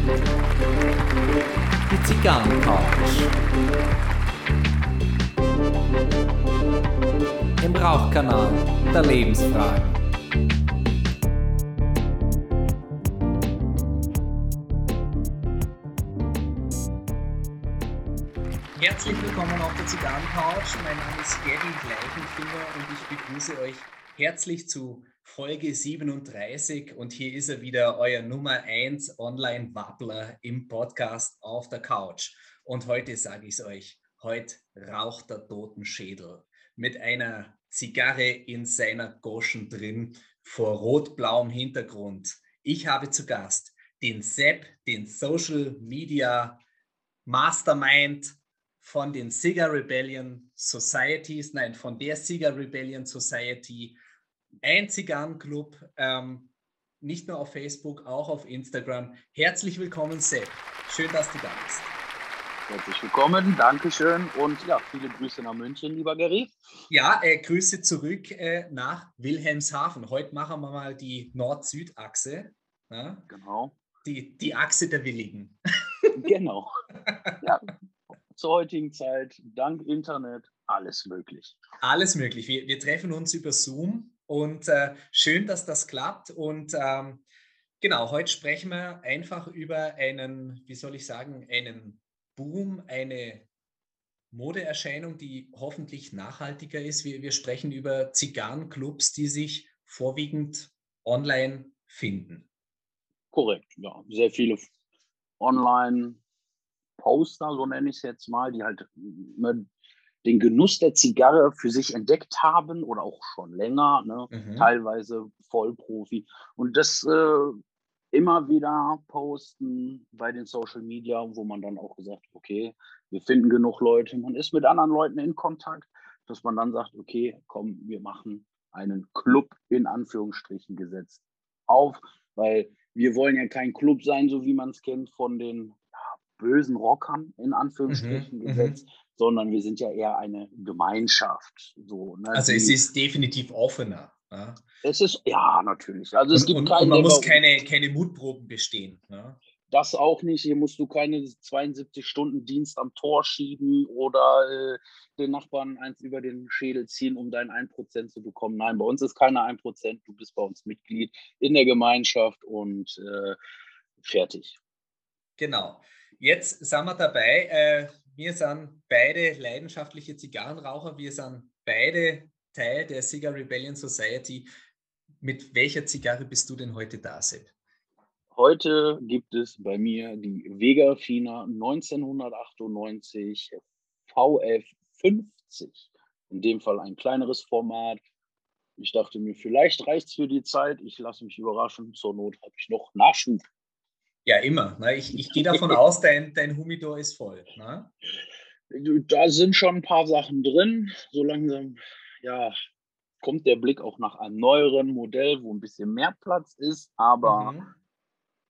Die Zigarrencouch. Im Rauchkanal der Lebensfragen. Herzlich willkommen auf der Zigarrencouch. Mein Name ist Gavin Gleichenfinger und ich begrüße euch herzlich zu Folge 37 und hier ist er wieder, euer Nummer 1 Online-Wappler im Podcast auf der Couch. Und heute sage ich es euch, heute raucht der Totenschädel mit einer Zigarre in seiner Goschen drin vor rot-blauem Hintergrund. Ich habe zu Gast den Sepp, den Social Media Mastermind von den Cigar Rebellion Societies, nein, von der Cigar Rebellion Society ein Zigarrenclub, ähm, nicht nur auf Facebook, auch auf Instagram. Herzlich willkommen, Sepp. Schön, dass du da bist. Herzlich willkommen, Dankeschön und ja, viele Grüße nach München, lieber Gary. Ja, äh, Grüße zurück äh, nach Wilhelmshaven. Heute machen wir mal die Nord-Süd-Achse. Ja? Genau. Die, die Achse der Willigen. genau. Ja, zur heutigen Zeit, dank Internet, alles möglich. Alles möglich. Wir, wir treffen uns über Zoom und äh, schön, dass das klappt. Und ähm, genau, heute sprechen wir einfach über einen, wie soll ich sagen, einen Boom, eine Modeerscheinung, die hoffentlich nachhaltiger ist. Wir, wir sprechen über Zigarrenclubs, die sich vorwiegend online finden. Korrekt, ja. Sehr viele Online-Poster, so nenne ich es jetzt mal, die halt ne, den Genuss der Zigarre für sich entdeckt haben oder auch schon länger, ne? mhm. teilweise Vollprofi. Und das äh, immer wieder posten bei den Social Media, wo man dann auch gesagt, okay, wir finden genug Leute, man ist mit anderen Leuten in Kontakt, dass man dann sagt, okay, komm, wir machen einen Club in Anführungsstrichen gesetzt auf, weil wir wollen ja kein Club sein, so wie man es kennt von den bösen Rockern in Anführungsstrichen mhm, gesetzt, mhm sondern wir sind ja eher eine Gemeinschaft. So, ne? Also es ist definitiv offener. Ja? Es ist, ja, natürlich. Also es und, gibt und, und man muss keine, keine Mutproben bestehen. Ne? Das auch nicht. Hier musst du keine 72 Stunden Dienst am Tor schieben oder äh, den Nachbarn eins über den Schädel ziehen, um dein 1% zu bekommen. Nein, bei uns ist keiner 1%. Du bist bei uns Mitglied in der Gemeinschaft und äh, fertig. Genau. Jetzt sind wir dabei. Äh, wir sind beide leidenschaftliche Zigarrenraucher. Wir sind beide Teil der Cigar Rebellion Society. Mit welcher Zigarre bist du denn heute da, Sepp? Heute gibt es bei mir die Vega Fina 1998 VF50. In dem Fall ein kleineres Format. Ich dachte mir, vielleicht reicht es für die Zeit. Ich lasse mich überraschen. Zur Not habe ich noch Nachschub. Ja, immer. Ne? Ich, ich gehe davon aus, dein, dein Humidor ist voll. Ne? Da sind schon ein paar Sachen drin. So langsam, ja, kommt der Blick auch nach einem neueren Modell, wo ein bisschen mehr Platz ist, aber mhm.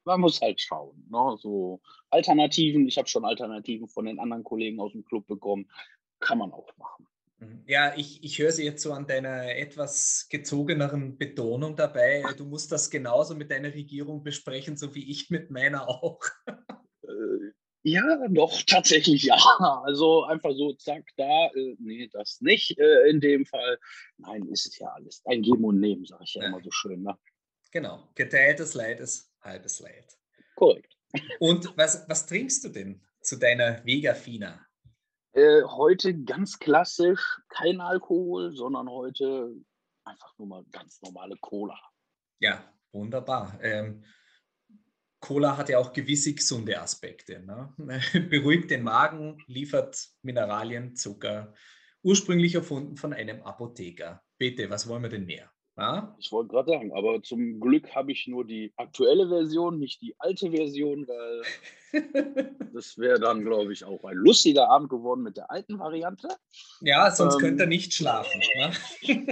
man muss halt schauen. Ne? So Alternativen, ich habe schon Alternativen von den anderen Kollegen aus dem Club bekommen, kann man auch machen. Mhm. Ja, ich, ich höre sie jetzt so an deiner etwas gezogeneren Betonung dabei. Du musst das genauso mit deiner Regierung besprechen, so wie ich mit meiner auch. Äh, ja, doch, tatsächlich ja. Also einfach so, zack, da, äh, nee, das nicht äh, in dem Fall. Nein, ist es ja alles. Ein Geben und Nehmen, sage ich ja, ja, immer so schön. Ne? Genau, geteiltes Leid ist halbes Leid. Korrekt. Und was, was trinkst du denn zu deiner Vega Fina? Äh, heute ganz klassisch, kein Alkohol, sondern heute einfach nur mal ganz normale Cola. Ja, wunderbar. Ähm, Cola hat ja auch gewisse gesunde Aspekte. Ne? Beruhigt den Magen, liefert Mineralien, Zucker. Ursprünglich erfunden von einem Apotheker. Bitte, was wollen wir denn mehr? Ja? Ich wollte gerade sagen, aber zum Glück habe ich nur die aktuelle Version, nicht die alte Version, weil das wäre dann, glaube ich, auch ein lustiger Abend geworden mit der alten Variante. Ja, sonst ähm, könnt ihr nicht schlafen. Ne?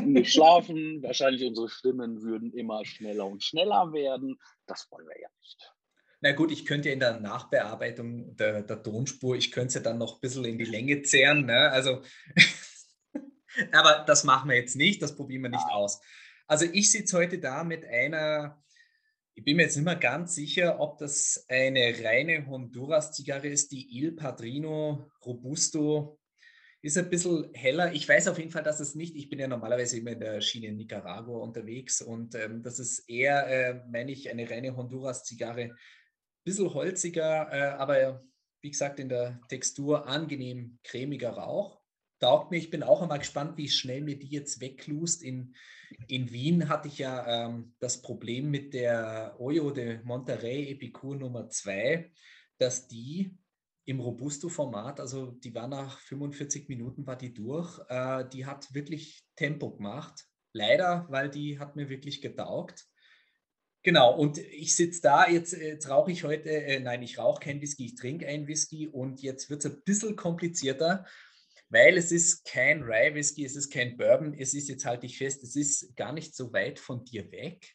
nicht schlafen, wahrscheinlich unsere Stimmen würden immer schneller und schneller werden. Das wollen wir ja nicht. Na gut, ich könnte ja in der Nachbearbeitung der, der Tonspur, ich könnte sie dann noch ein bisschen in die Länge zehren. Ne? Also, aber das machen wir jetzt nicht, das probieren wir nicht aus. Also ich sitze heute da mit einer, Ich bin mir jetzt nicht mehr ganz sicher, ob das eine reine Honduras-Zigarre ist, die Il Padrino Robusto. Ist ein bisschen heller. Ich weiß auf jeden Fall, dass es nicht, ich bin ja normalerweise immer in der Schiene in Nicaragua unterwegs und ähm, das ist eher, äh, meine ich, eine reine Honduras-Zigarre. Bisschen holziger, äh, aber wie gesagt, in der Textur angenehm cremiger Rauch. Taugt mir. Ich bin auch einmal gespannt, wie schnell mir die jetzt weglust. In, in Wien hatte ich ja ähm, das Problem mit der Oyo de Monterrey Epicur Nummer 2, dass die im Robusto-Format, also die war nach 45 Minuten, war die durch. Äh, die hat wirklich Tempo gemacht. Leider, weil die hat mir wirklich getaugt. Genau, und ich sitze da, jetzt, jetzt rauche ich heute, äh, nein, ich rauche kein Whisky, ich trinke einen Whisky und jetzt wird es ein bisschen komplizierter, weil es ist kein Rye Whisky, es ist kein Bourbon, es ist, jetzt halte ich fest, es ist gar nicht so weit von dir weg.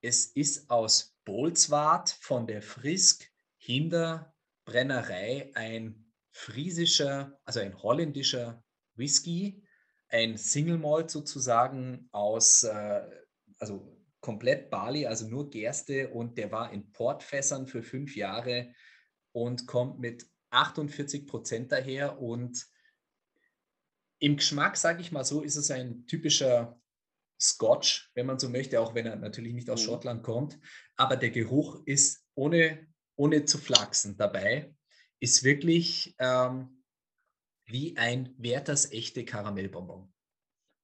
Es ist aus Bolzwart von der Frisk Hinder Brennerei ein friesischer, also ein holländischer Whisky, ein Single Malt sozusagen aus, äh, also komplett Bali, also nur Gerste und der war in Portfässern für fünf Jahre und kommt mit 48 Prozent daher und im Geschmack, sage ich mal so, ist es ein typischer Scotch, wenn man so möchte, auch wenn er natürlich nicht aus mhm. Schottland kommt. Aber der Geruch ist ohne, ohne zu flachsen dabei, ist wirklich ähm, wie ein Werthers echte Karamellbonbon.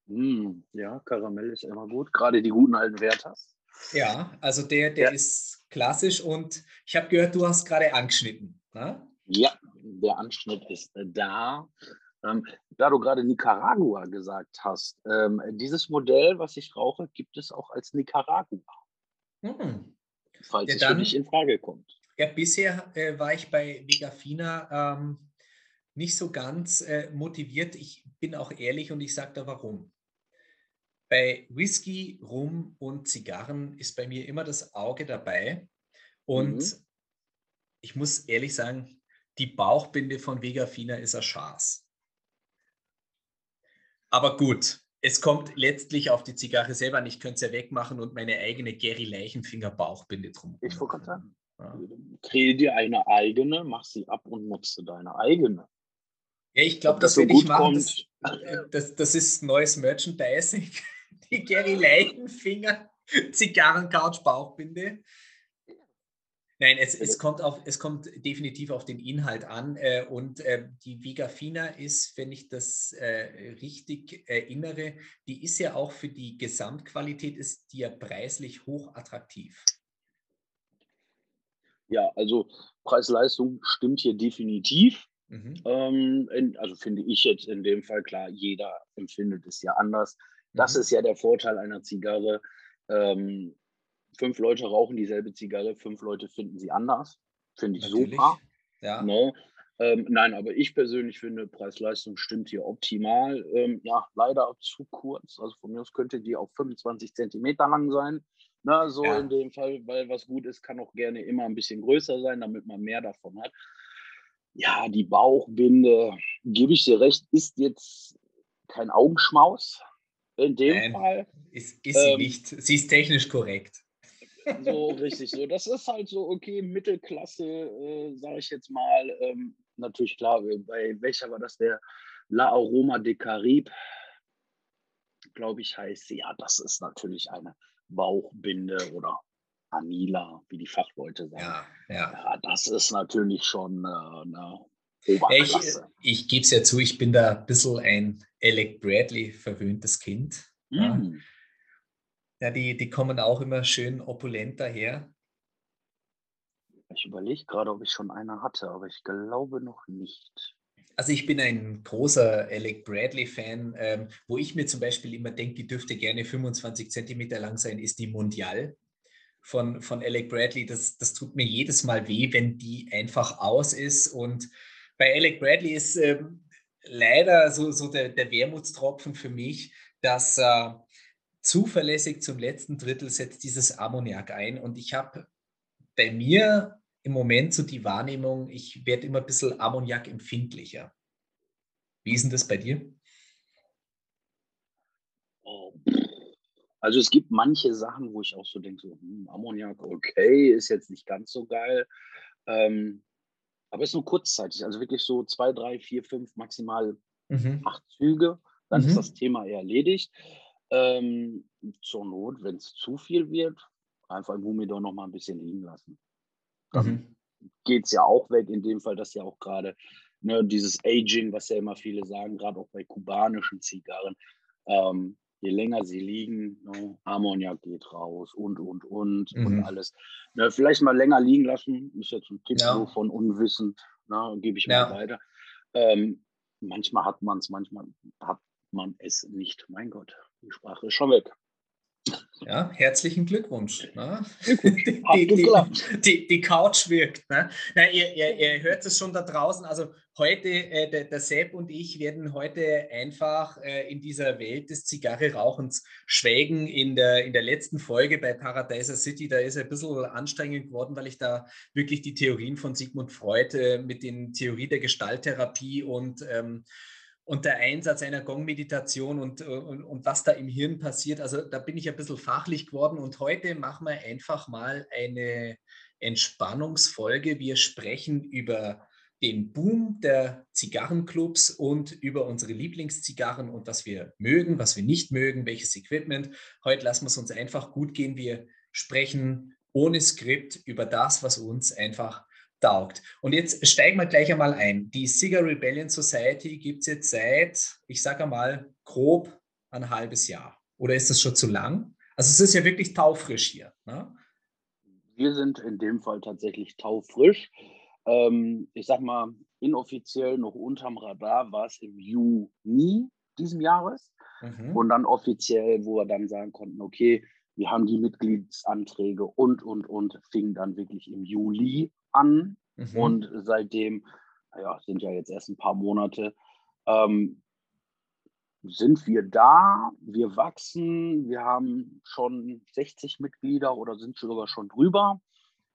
Mm, ja, Karamell ist immer gut. Gerade die guten alten Werthers. Ja, also der, der ja. ist klassisch und ich habe gehört, du hast gerade angeschnitten. Ne? Ja, der Anschnitt ist da. Ähm, da du gerade Nicaragua gesagt hast, ähm, dieses Modell, was ich rauche, gibt es auch als Nicaragua. Hm. Falls ja, es für dich in Frage kommt. Ja, bisher äh, war ich bei Vigafina ähm, nicht so ganz äh, motiviert. Ich bin auch ehrlich und ich sage da warum. Bei Whisky, Rum und Zigarren ist bei mir immer das Auge dabei. Und mhm. ich muss ehrlich sagen, die Bauchbinde von Vegafina ist ein Schaß. Aber gut, es kommt letztlich auf die Zigarre selber an. Ich könnte es ja wegmachen und meine eigene Gary Leichenfinger Bauchbinde drum. Ich wollte gerade sagen, ja. kriege dir eine eigene, mach sie ab und nutze deine eigene. Ja, ich glaube, das, das so ich machen. Das, äh, das, das, ist neues Merchandising die Gary Leichenfinger Zigarrencouch Bauchbinde. Nein, es, es, kommt auf, es kommt definitiv auf den Inhalt an. Äh, und äh, die Vigafina ist, wenn ich das äh, richtig erinnere, die ist ja auch für die Gesamtqualität, ist die ja preislich hoch attraktiv. Ja, also Preis-Leistung stimmt hier definitiv. Mhm. Ähm, in, also finde ich jetzt in dem Fall klar, jeder empfindet es ja anders. Das mhm. ist ja der Vorteil einer Zigarre. Ähm, fünf Leute rauchen dieselbe Zigarre, fünf Leute finden sie anders. Finde ich Natürlich. super. Ja. No. Ne? Ähm, nein, aber ich persönlich finde, Preis-Leistung stimmt hier optimal. Ähm, ja, leider zu kurz. Also von mir aus könnte die auch 25 Zentimeter lang sein. Na, so ja. in dem Fall, weil was gut ist, kann auch gerne immer ein bisschen größer sein, damit man mehr davon hat. Ja, die Bauchbinde, gebe ich dir recht, ist jetzt kein Augenschmaus. In dem Nein, Fall. Ist, ist sie ähm, nicht. Sie ist technisch korrekt. So, richtig so. Das ist halt so, okay, Mittelklasse, äh, sage ich jetzt mal. Ähm, natürlich klar, bei welcher war das? Der La Aroma de Carib, glaube ich, heißt sie. Ja, das ist natürlich eine Bauchbinde oder Anila, wie die Fachleute sagen. Ja, ja. ja das ist natürlich schon äh, eine Oberklasse. Ich, ich gebe es ja zu, ich bin da ein bisschen ein Alec Bradley verwöhntes Kind. Mm. Ja, die, die kommen auch immer schön opulent daher. Ich überlege gerade, ob ich schon eine hatte, aber ich glaube noch nicht. Also ich bin ein großer Alec Bradley-Fan. Ähm, wo ich mir zum Beispiel immer denke, die dürfte gerne 25 Zentimeter lang sein, ist die Mondial von, von Alec Bradley. Das, das tut mir jedes Mal weh, wenn die einfach aus ist. Und bei Alec Bradley ist ähm, leider so, so der, der Wermutstropfen für mich, dass äh, zuverlässig zum letzten Drittel setzt dieses Ammoniak ein. Und ich habe bei mir im Moment so die Wahrnehmung, ich werde immer ein bisschen Ammoniak empfindlicher. Wie ist denn das bei dir? Also es gibt manche Sachen, wo ich auch so denke, so, hm, Ammoniak, okay, ist jetzt nicht ganz so geil. Ähm, aber es ist nur kurzzeitig, also wirklich so zwei, drei, vier, fünf, maximal mhm. acht Züge. Dann mhm. ist das Thema erledigt. Ähm, zur Not, wenn es zu viel wird, einfach im Humidor noch mal ein bisschen liegen lassen. Dann mhm. geht es ja auch weg, in dem Fall, dass ja auch gerade ne, dieses Aging, was ja immer viele sagen, gerade auch bei kubanischen Zigarren, ähm, je länger sie liegen, ne, Ammoniak geht raus und, und, und mhm. und alles. Ne, vielleicht mal länger liegen lassen, ist jetzt ein Tipp ja. von unwissend, ne, gebe ich ja. mal weiter. Ähm, manchmal hat man es, manchmal hat man es nicht. Mein Gott, die Sprache ist schon weg. Ja, herzlichen Glückwunsch. Ne? Die, die, die, die, Couch wirkt. Ne? Na, ihr, ihr, ihr, hört es schon da draußen. Also heute, äh, der, der Sepp und ich werden heute einfach äh, in dieser Welt des Zigarre-Rauchens schwelgen. In der, in der letzten Folge bei Paradiser City, da ist es ein bisschen anstrengend geworden, weil ich da wirklich die Theorien von Sigmund Freud äh, mit den Theorie der Gestalttherapie und ähm, und der Einsatz einer Gong-Meditation und, und, und, was da im Hirn passiert. Also da bin ich ein bisschen fachlich geworden und heute machen wir einfach mal eine Entspannungsfolge. Wir sprechen über den Boom der Zigarrenclubs und über unsere Lieblingszigarren und was wir mögen, was wir nicht mögen, welches Equipment. Heute lassen wir es uns einfach gut gehen. Wir sprechen ohne Skript über das, was uns einfach taugt. Und jetzt steigen wir gleich einmal ein. Die Cigar Rebellion Society gibt es jetzt seit, ich sage einmal, grob ein halbes Jahr. Oder ist das schon zu lang? Also es ist ja wirklich taufrisch hier. Ne? Wir sind in dem Fall tatsächlich taufrisch. Ähm, ich sag mal, inoffiziell noch unterm Radar war es im Juni diesen Jahres. Mhm. Und dann offiziell, wo wir dann sagen konnten, okay, wir haben die Mitgliedsanträge und, und, und, fing dann wirklich im Juli an. Mhm. Und seitdem, ja, sind ja jetzt erst ein paar Monate, ähm, sind wir da, wir wachsen, wir haben schon 60 Mitglieder oder sind sogar schon drüber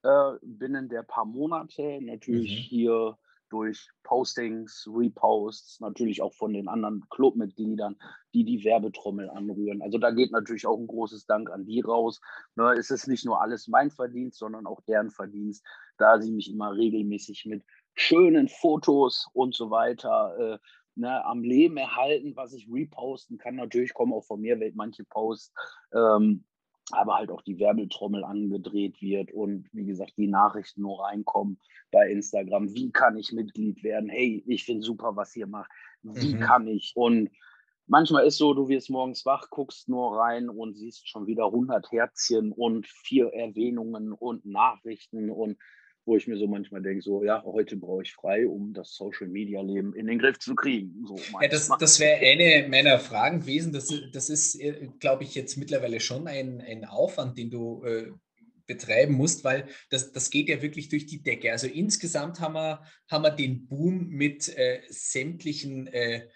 äh, binnen der paar Monate. Natürlich mhm. hier durch Postings, Reposts, natürlich auch von den anderen Clubmitgliedern, die die Werbetrommel anrühren. Also da geht natürlich auch ein großes Dank an die raus. Ne, es ist nicht nur alles mein Verdienst, sondern auch deren Verdienst, da sie mich immer regelmäßig mit schönen Fotos und so weiter äh, ne, am Leben erhalten, was ich reposten kann. Natürlich kommen auch von mir manche Posts, ähm, aber halt auch die Werbetrommel angedreht wird und wie gesagt, die Nachrichten nur reinkommen bei Instagram. Wie kann ich Mitglied werden? Hey, ich finde super, was ihr macht. Wie mhm. kann ich? Und manchmal ist so, du wirst morgens wach, guckst nur rein und siehst schon wieder 100 Herzchen und vier Erwähnungen und Nachrichten und wo ich mir so manchmal denke, so, ja, heute brauche ich frei, um das Social-Media-Leben in den Griff zu kriegen. So ja, das, das wäre eine meiner Fragen gewesen. Das, das ist, äh, glaube ich, jetzt mittlerweile schon ein, ein Aufwand, den du äh, betreiben musst, weil das, das geht ja wirklich durch die Decke. Also insgesamt haben wir, haben wir den Boom mit äh, sämtlichen äh,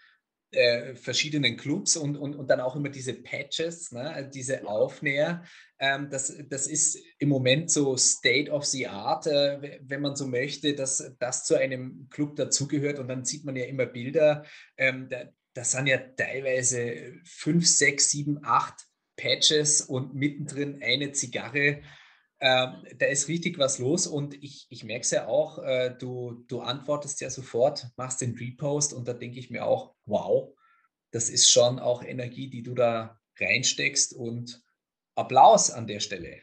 äh, verschiedenen Clubs und, und, und dann auch immer diese Patches, ne, diese Aufnäher. Ähm, das, das ist im Moment so State of the Art, äh, wenn man so möchte, dass das zu einem Club dazugehört. Und dann sieht man ja immer Bilder, ähm, da, das sind ja teilweise fünf, sechs, sieben, acht Patches und mittendrin eine Zigarre. Ähm, da ist richtig was los und ich, ich merke es ja auch, äh, du, du antwortest ja sofort, machst den Repost und da denke ich mir auch, wow, das ist schon auch Energie, die du da reinsteckst und Applaus an der Stelle.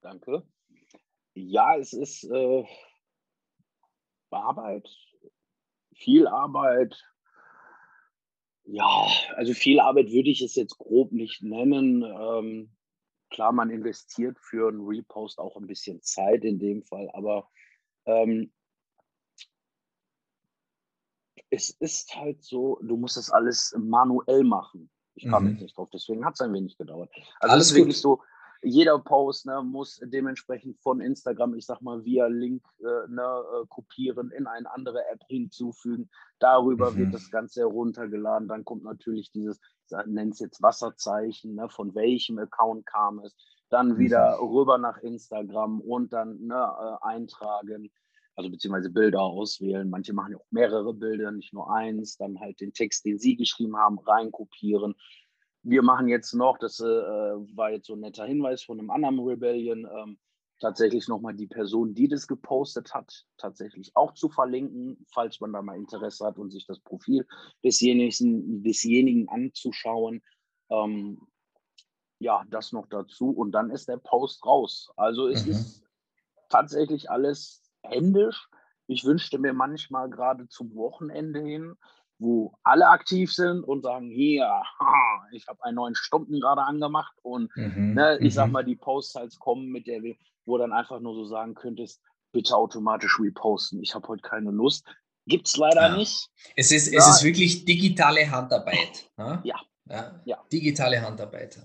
Danke. Ja, es ist äh, Arbeit, viel Arbeit. Ja, also viel Arbeit würde ich es jetzt grob nicht nennen. Ähm, Klar, man investiert für einen Repost auch ein bisschen Zeit in dem Fall, aber ähm, es ist halt so, du musst das alles manuell machen. Ich kam mhm. jetzt nicht drauf, deswegen hat es ein wenig gedauert. Also alles wirklich so, jeder Post ne, muss dementsprechend von Instagram, ich sag mal, via Link äh, ne, äh, kopieren, in eine andere App hinzufügen. Darüber mhm. wird das Ganze heruntergeladen. Dann kommt natürlich dieses, nennt es jetzt Wasserzeichen, ne, von welchem Account kam es. Dann wieder mhm. rüber nach Instagram und dann ne, äh, eintragen, also beziehungsweise Bilder auswählen. Manche machen ja auch mehrere Bilder, nicht nur eins. Dann halt den Text, den sie geschrieben haben, reinkopieren wir machen jetzt noch, das äh, war jetzt so ein netter Hinweis von einem anderen Rebellion, ähm, tatsächlich nochmal die Person, die das gepostet hat, tatsächlich auch zu verlinken, falls man da mal Interesse hat und sich das Profil desjenigen, desjenigen anzuschauen. Ähm, ja, das noch dazu und dann ist der Post raus. Also es mhm. ist tatsächlich alles händisch. Ich wünschte mir manchmal gerade zum Wochenende hin, wo alle aktiv sind und sagen, hier, haha, ich habe einen neuen Stunden gerade angemacht und mhm. ne, ich sag mhm. mal, die Posts halt kommen, mit der wo dann einfach nur so sagen könntest, bitte automatisch reposten. Ich habe heute keine Lust. Gibt es leider ja. nicht. Es ist, ja. es ist wirklich digitale Handarbeit. Ne? Ja. ja. ja. Digitale Handarbeit.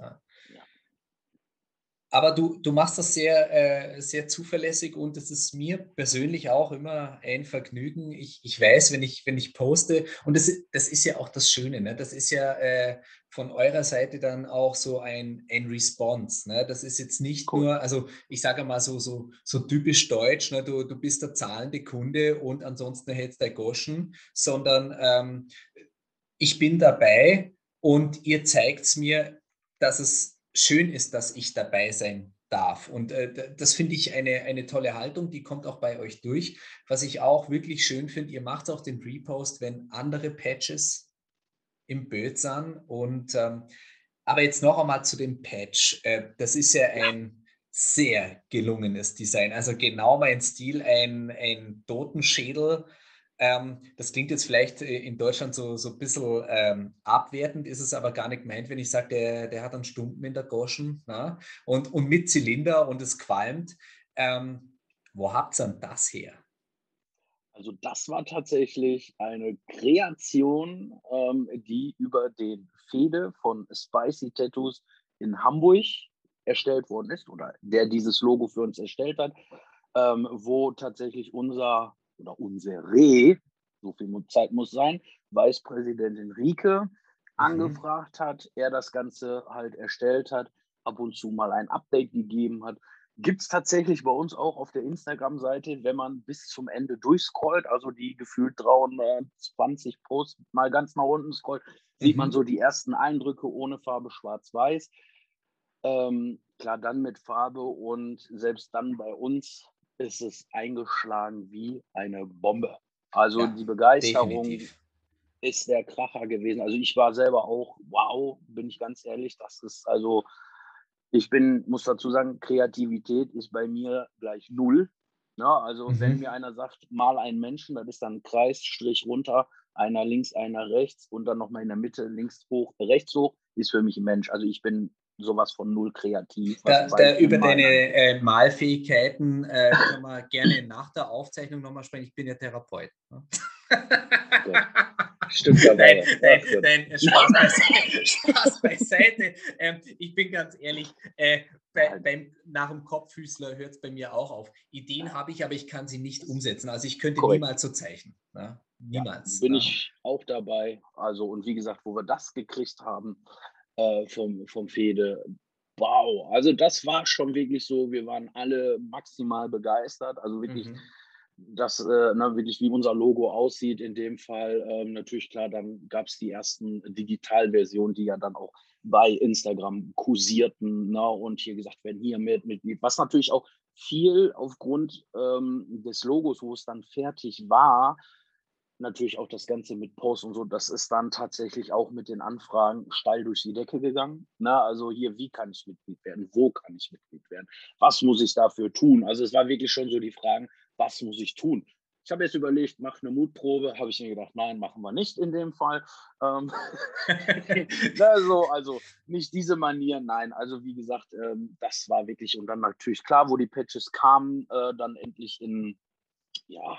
Aber du, du machst das sehr, äh, sehr zuverlässig und es ist mir persönlich auch immer ein Vergnügen. Ich, ich weiß, wenn ich, wenn ich poste, und das, das ist ja auch das Schöne, ne? das ist ja äh, von eurer Seite dann auch so ein, ein Response. Ne? Das ist jetzt nicht cool. nur, also ich sage mal so, so, so typisch deutsch, ne? du, du bist der zahlende Kunde und ansonsten hältst der Goschen, sondern ähm, ich bin dabei und ihr zeigt es mir, dass es schön ist, dass ich dabei sein darf. Und äh, das finde ich eine, eine tolle Haltung, die kommt auch bei euch durch. Was ich auch wirklich schön finde, ihr macht auch den Repost, wenn andere Patches im Bild sind. Und ähm, aber jetzt noch einmal zu dem Patch. Äh, das ist ja ein sehr gelungenes Design. Also genau mein Stil, ein, ein Totenschädel ähm, das klingt jetzt vielleicht äh, in Deutschland so, so ein bisschen ähm, abwertend, ist es aber gar nicht gemeint, wenn ich sage, der, der hat einen Stumpen in der Goschen na? Und, und mit Zylinder und es qualmt. Ähm, wo habt ihr denn das her? Also das war tatsächlich eine Kreation, ähm, die über den Fede von Spicy Tattoos in Hamburg erstellt worden ist oder der dieses Logo für uns erstellt hat, ähm, wo tatsächlich unser oder unsere, so viel Zeit muss sein, Vicepräsidentin Rike mhm. angefragt hat, er das Ganze halt erstellt hat, ab und zu mal ein Update gegeben hat. Gibt es tatsächlich bei uns auch auf der Instagram-Seite, wenn man bis zum Ende durchscrollt, also die gefühlt 320 Posts mal ganz nach unten scrollt, mhm. sieht man mhm. so die ersten Eindrücke ohne Farbe schwarz-weiß. Ähm, klar, dann mit Farbe und selbst dann bei uns ist es eingeschlagen wie eine Bombe. Also ja, die Begeisterung definitiv. ist der Kracher gewesen. Also ich war selber auch, wow, bin ich ganz ehrlich, das ist also, ich bin, muss dazu sagen, Kreativität ist bei mir gleich null. Ja, also mhm. wenn mir einer sagt, mal einen Menschen, das ist dann ein Kreis, Strich runter, einer links, einer rechts und dann nochmal in der Mitte links hoch, rechts hoch, ist für mich ein Mensch. Also ich bin sowas von null kreativ. Da, da über deine äh, Malfähigkeiten äh, können wir gerne nach der Aufzeichnung nochmal sprechen. Ich bin ja Therapeut. Ne? Okay. Stimmt dabei. Nein, nein, nein Spaß, beiseite. Spaß beiseite. Ähm, ich bin ganz ehrlich, äh, bei, beim, nach dem Kopffüßler hört es bei mir auch auf. Ideen habe ich, aber ich kann sie nicht umsetzen. Also ich könnte Korrekt. niemals so zeichnen. Ne? Niemals. Ja, bin ne? ich auch dabei. Also, und wie gesagt, wo wir das gekriegt haben, äh, vom, vom Fede. Wow, also das war schon wirklich so, wir waren alle maximal begeistert. Also wirklich, mhm. das, äh, na, wirklich wie unser Logo aussieht in dem Fall. Ähm, natürlich klar, dann gab es die ersten Digitalversionen, die ja dann auch bei Instagram kursierten na, und hier gesagt werden, hier mit, mit, was natürlich auch viel aufgrund ähm, des Logos, wo es dann fertig war, natürlich auch das Ganze mit Post und so, das ist dann tatsächlich auch mit den Anfragen steil durch die Decke gegangen. Na, also hier, wie kann ich Mitglied werden? Wo kann ich Mitglied werden? Was muss ich dafür tun? Also es war wirklich schon so die Fragen, was muss ich tun? Ich habe jetzt überlegt, mach eine Mutprobe, habe ich mir gedacht, nein, machen wir nicht in dem Fall. Ähm, also, also nicht diese Manier, nein. Also wie gesagt, ähm, das war wirklich und dann natürlich klar, wo die Patches kamen, äh, dann endlich in ja,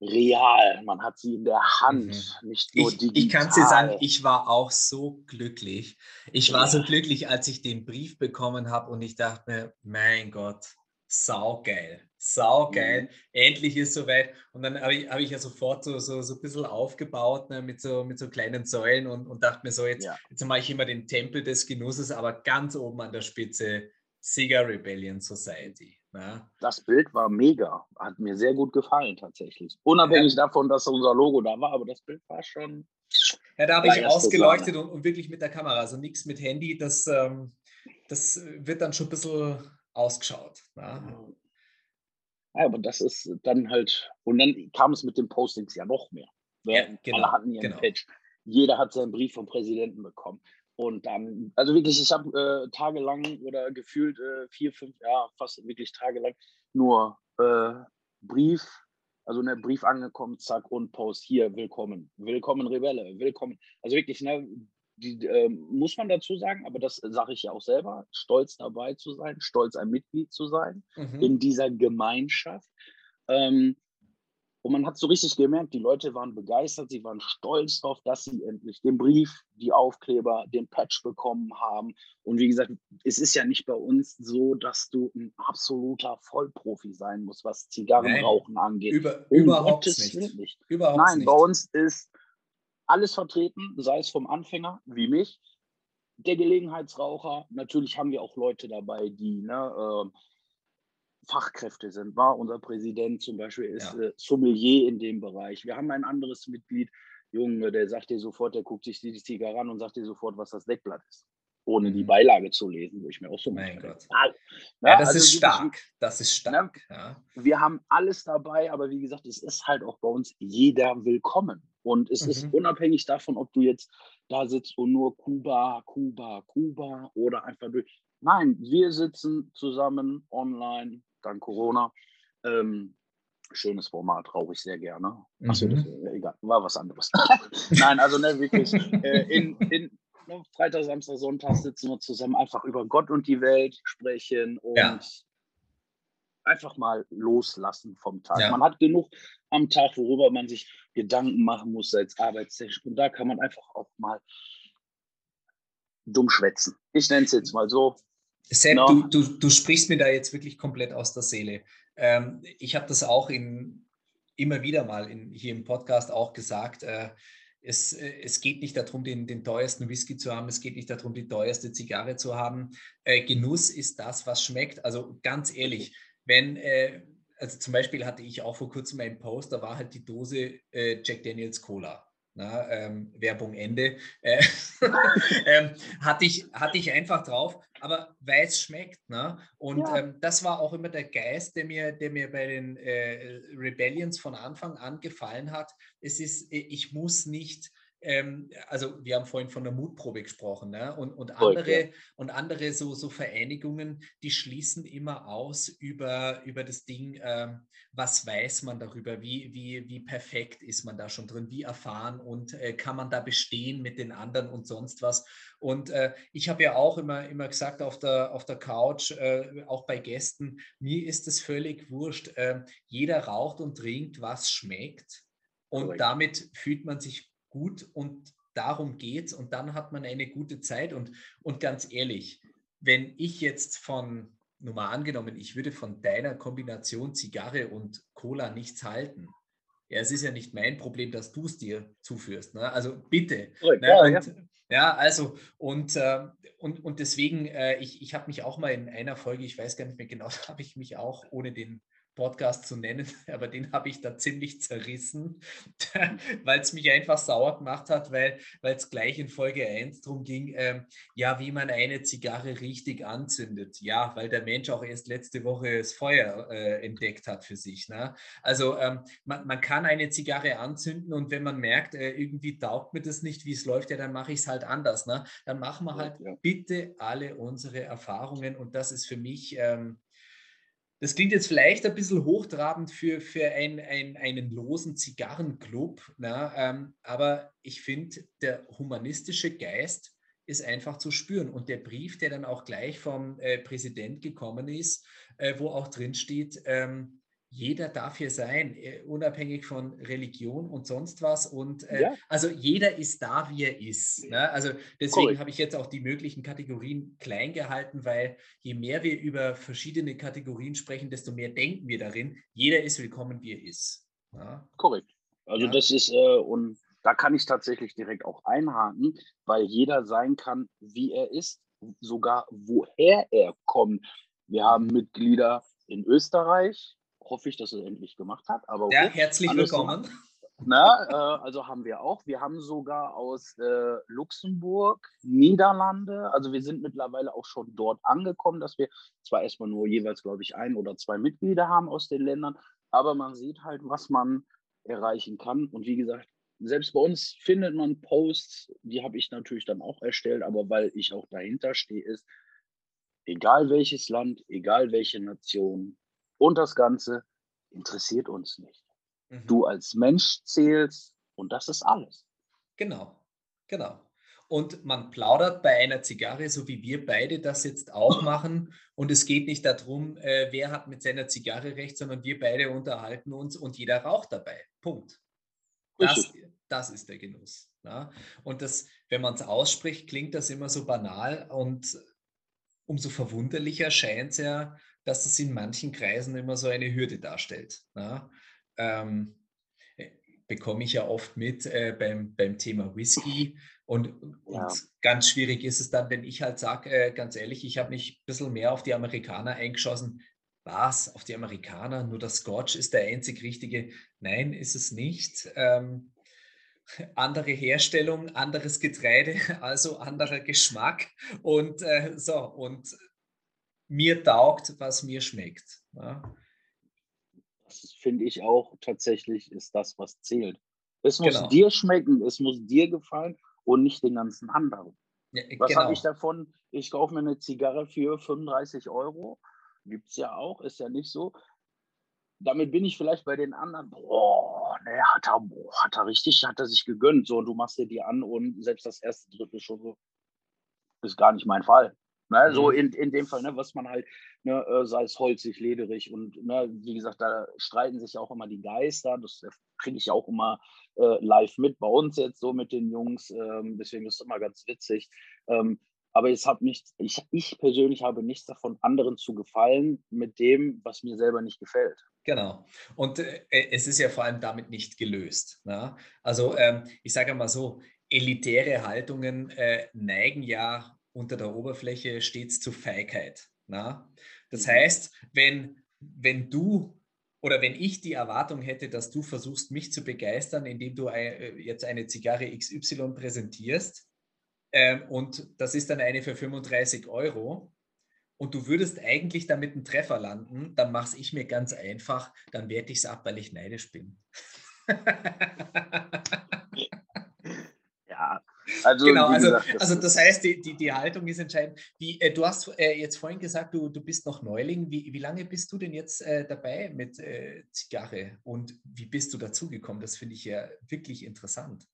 real. Man hat sie in der Hand, mhm. nicht nur ich, digital. Ich kann es dir sagen, ich war auch so glücklich. Ich war ja. so glücklich, als ich den Brief bekommen habe und ich dachte mir, mein Gott, saugeil, saugeil. Mhm. Endlich ist soweit. Und dann habe ich, hab ich ja sofort so, so, so ein bisschen aufgebaut ne, mit, so, mit so kleinen Säulen und, und dachte mir so, jetzt, ja. jetzt mache ich immer den Tempel des Genusses, aber ganz oben an der Spitze Sega Rebellion Society. Ja. Das Bild war mega, hat mir sehr gut gefallen tatsächlich. Unabhängig ja. davon, dass unser Logo da war, aber das Bild war schon Ja, da habe ich ausgeleuchtet und, und, wirklich mit der Kamera, also nichts mit Handy, das, ähm, das wird dann schon ein bisschen ausgeschaut. Ja. ja. aber das ist dann halt, und dann kam es mit den Postings ja noch mehr. Ne? Ja, genau, Alle hatten ihren genau. Patch. Jeder hat seinen Brief vom Präsidenten bekommen. Und dann, also wirklich, ich habe äh, tagelang oder gefühlt äh, vier, fünf, ja, fast wirklich tagelang nur äh, Brief, also ne, Brief angekommen, zack, und Post hier, willkommen, willkommen Rebelle, willkommen. Also wirklich, ne, die, äh, muss man dazu sagen, aber das sage ich ja auch selber, stolz dabei zu sein, stolz ein Mitglied zu sein mhm. in dieser Gemeinschaft. Ähm, und man hat so richtig gemerkt, die Leute waren begeistert, sie waren stolz darauf, dass sie endlich den Brief, die Aufkleber, den Patch bekommen haben. Und wie gesagt, es ist ja nicht bei uns so, dass du ein absoluter Vollprofi sein musst, was Zigarrenrauchen Nein, angeht. Über, überhaupt nicht. nicht. Überhaupt Nein, nicht. bei uns ist alles vertreten, sei es vom Anfänger wie mich, der Gelegenheitsraucher. Natürlich haben wir auch Leute dabei, die ne, äh, Fachkräfte sind. War unser Präsident zum Beispiel ist ja. äh, Sommelier in dem Bereich. Wir haben ein anderes Mitglied, Junge, der sagt dir sofort, der guckt sich die Zigarre an und sagt dir sofort, was das Deckblatt ist, ohne mhm. die Beilage zu lesen, wo ich mir auch so mein Gott. Ja, ja, das also ist stark. Das ist stark. Ja. Wir haben alles dabei, aber wie gesagt, es ist halt auch bei uns jeder willkommen. Und es mhm. ist unabhängig davon, ob du jetzt da sitzt und nur Kuba, Kuba, Kuba oder einfach durch. Nein, wir sitzen zusammen online, dank Corona. Ähm, schönes Format, rauche ich sehr gerne. Achso, mhm. das, äh, egal, war was anderes. Nein, also ne, wirklich, äh, in, in ne, Freitag, Samstag, Sonntag sitzen wir zusammen, einfach über Gott und die Welt sprechen und ja. einfach mal loslassen vom Tag. Ja. Man hat genug am Tag, worüber man sich Gedanken machen muss als Arbeitstechnik. Und da kann man einfach auch mal dumm schwätzen. Ich nenne es jetzt mal so. Sepp, no. du, du, du sprichst mir da jetzt wirklich komplett aus der Seele. Ähm, ich habe das auch in, immer wieder mal in, hier im Podcast auch gesagt. Äh, es, äh, es, geht nicht darum, den, den, teuersten Whisky zu haben, es geht nicht darum, die teuerste Zigarre zu haben. Äh, Genuss ist das, was schmeckt. Also ganz ehrlich, wenn, äh, also zum Beispiel hatte ich auch vor kurzem einen Post, da war halt die Dose äh, Jack Daniels Cola. Na, ähm, Werbung Ende, äh, ähm, hatte, ich, hatte ich einfach drauf, aber weil es schmeckt. Ne? Und ja. ähm, das war auch immer der Geist, der mir, der mir bei den äh, Rebellions von Anfang an gefallen hat. Es ist, ich muss nicht ähm, also wir haben vorhin von der Mutprobe gesprochen, ne? und, und andere, ja. und andere so, so Vereinigungen, die schließen immer aus über, über das Ding, ähm, was weiß man darüber, wie, wie, wie perfekt ist man da schon drin, wie erfahren und äh, kann man da bestehen mit den anderen und sonst was. Und äh, ich habe ja auch immer, immer gesagt auf der, auf der Couch, äh, auch bei Gästen, mir ist es völlig wurscht. Ähm, jeder raucht und trinkt, was schmeckt. Und damit fühlt man sich gut und darum geht's und dann hat man eine gute Zeit und, und ganz ehrlich, wenn ich jetzt von, nur mal angenommen, ich würde von deiner Kombination Zigarre und Cola nichts halten, ja, es ist ja nicht mein Problem, dass du es dir zuführst. Ne? Also bitte. Ne? ja, und, ja. ja, also und, äh, und, und deswegen, äh, ich, ich habe mich auch mal in einer Folge, ich weiß gar nicht mehr genau, habe ich mich auch ohne den Podcast zu nennen, aber den habe ich da ziemlich zerrissen, weil es mich einfach sauer gemacht hat, weil es gleich in Folge 1 darum ging, ähm, ja, wie man eine Zigarre richtig anzündet. Ja, weil der Mensch auch erst letzte Woche das Feuer äh, entdeckt hat für sich. Ne? Also ähm, man, man, kann eine Zigarre anzünden und wenn man merkt, äh, irgendwie taugt mir das nicht, wie es läuft, ja, dann mache ich es halt anders. Ne? Dann machen wir halt ja, ja. bitte alle unsere Erfahrungen und das ist für mich... Ähm, das klingt jetzt vielleicht ein bisschen hochtrabend für, für ein, ein, einen losen Zigarrenclub, na, ähm, aber ich finde, der humanistische Geist ist einfach zu spüren. Und der Brief, der dann auch gleich vom äh, Präsident gekommen ist, äh, wo auch drin steht, ähm, jeder darf hier sein, äh, unabhängig von Religion und sonst was. Und äh, ja. also jeder ist da, wie er ist. Ne? Also deswegen habe ich jetzt auch die möglichen Kategorien klein gehalten, weil je mehr wir über verschiedene Kategorien sprechen, desto mehr denken wir darin. Jeder ist willkommen, wie er ist. Ja? Korrekt. Also ja. das ist, äh, und da kann ich tatsächlich direkt auch einhaken, weil jeder sein kann, wie er ist, sogar woher er kommt. Wir haben Mitglieder in Österreich, hoffe ich, dass er endlich gemacht hat. Aber ja, herzlich willkommen. Na, äh, also haben wir auch. Wir haben sogar aus äh, Luxemburg, Niederlande, also wir sind mittlerweile auch schon dort angekommen, dass wir zwar erstmal nur jeweils, glaube ich, ein oder zwei Mitglieder haben aus den Ländern, aber man sieht halt, was man erreichen kann. Und wie gesagt, selbst bei uns findet man Posts, die habe ich natürlich dann auch erstellt, aber weil ich auch dahinter stehe, ist, egal welches Land, egal welche Nation und das Ganze interessiert uns nicht. Mhm. Du als Mensch zählst und das ist alles. Genau, genau. Und man plaudert bei einer Zigarre, so wie wir beide das jetzt auch machen. Und es geht nicht darum, äh, wer hat mit seiner Zigarre recht, sondern wir beide unterhalten uns und jeder raucht dabei. Punkt. Das, das ist der Genuss. Ja? Und das, wenn man es ausspricht, klingt das immer so banal und umso verwunderlicher scheint es ja, dass das in manchen Kreisen immer so eine Hürde darstellt. Ja? Ähm, bekomme ich ja oft mit äh, beim, beim Thema Whisky. Und, und ja. ganz schwierig ist es dann, wenn ich halt sage, äh, ganz ehrlich, ich habe mich ein bisschen mehr auf die Amerikaner eingeschossen. Was? Auf die Amerikaner? Nur das Scotch ist der einzig richtige? Nein, ist es nicht. Ähm, andere Herstellung, anderes Getreide, also anderer Geschmack. Und äh, so, und mir taugt, was mir schmeckt. Ja. Das finde ich auch tatsächlich ist das, was zählt. Es muss genau. dir schmecken, es muss dir gefallen und nicht den ganzen anderen. Ja, was genau. habe ich davon? Ich kaufe mir eine Zigarre für 35 Euro. Gibt es ja auch, ist ja nicht so. Damit bin ich vielleicht bei den anderen, boah, ne, hat er, boah, hat er richtig, hat er sich gegönnt. So, und du machst dir die an und selbst das erste Drittel schon so, ist gar nicht mein Fall. Ne. So in, in dem Fall, ne, was man halt, ne, äh, sei es holzig, lederig und ne, wie gesagt, da streiten sich auch immer die Geister. Das kriege ich auch immer äh, live mit bei uns jetzt so mit den Jungs. Ähm, deswegen ist es immer ganz witzig. Ähm, aber es hat nichts, ich, ich persönlich habe nichts davon, anderen zu gefallen mit dem, was mir selber nicht gefällt. Genau. Und äh, es ist ja vor allem damit nicht gelöst. Ne? Also ähm, ich sage mal so, elitäre Haltungen äh, neigen ja unter der Oberfläche stets zu Feigheit. Na? Das mhm. heißt, wenn, wenn du oder wenn ich die Erwartung hätte, dass du versuchst, mich zu begeistern, indem du äh, jetzt eine Zigarre XY präsentierst ähm, und das ist dann eine für 35 Euro und du würdest eigentlich damit einen Treffer landen, dann mache ich mir ganz einfach, dann werte ich es ab, weil ich neidisch bin. ja, also, genau, also, gesagt, das also das heißt, die, die, die Haltung ist entscheidend. Wie, äh, du hast äh, jetzt vorhin gesagt, du, du bist noch Neuling. Wie, wie lange bist du denn jetzt äh, dabei mit äh, Zigarre und wie bist du dazugekommen? Das finde ich ja wirklich interessant.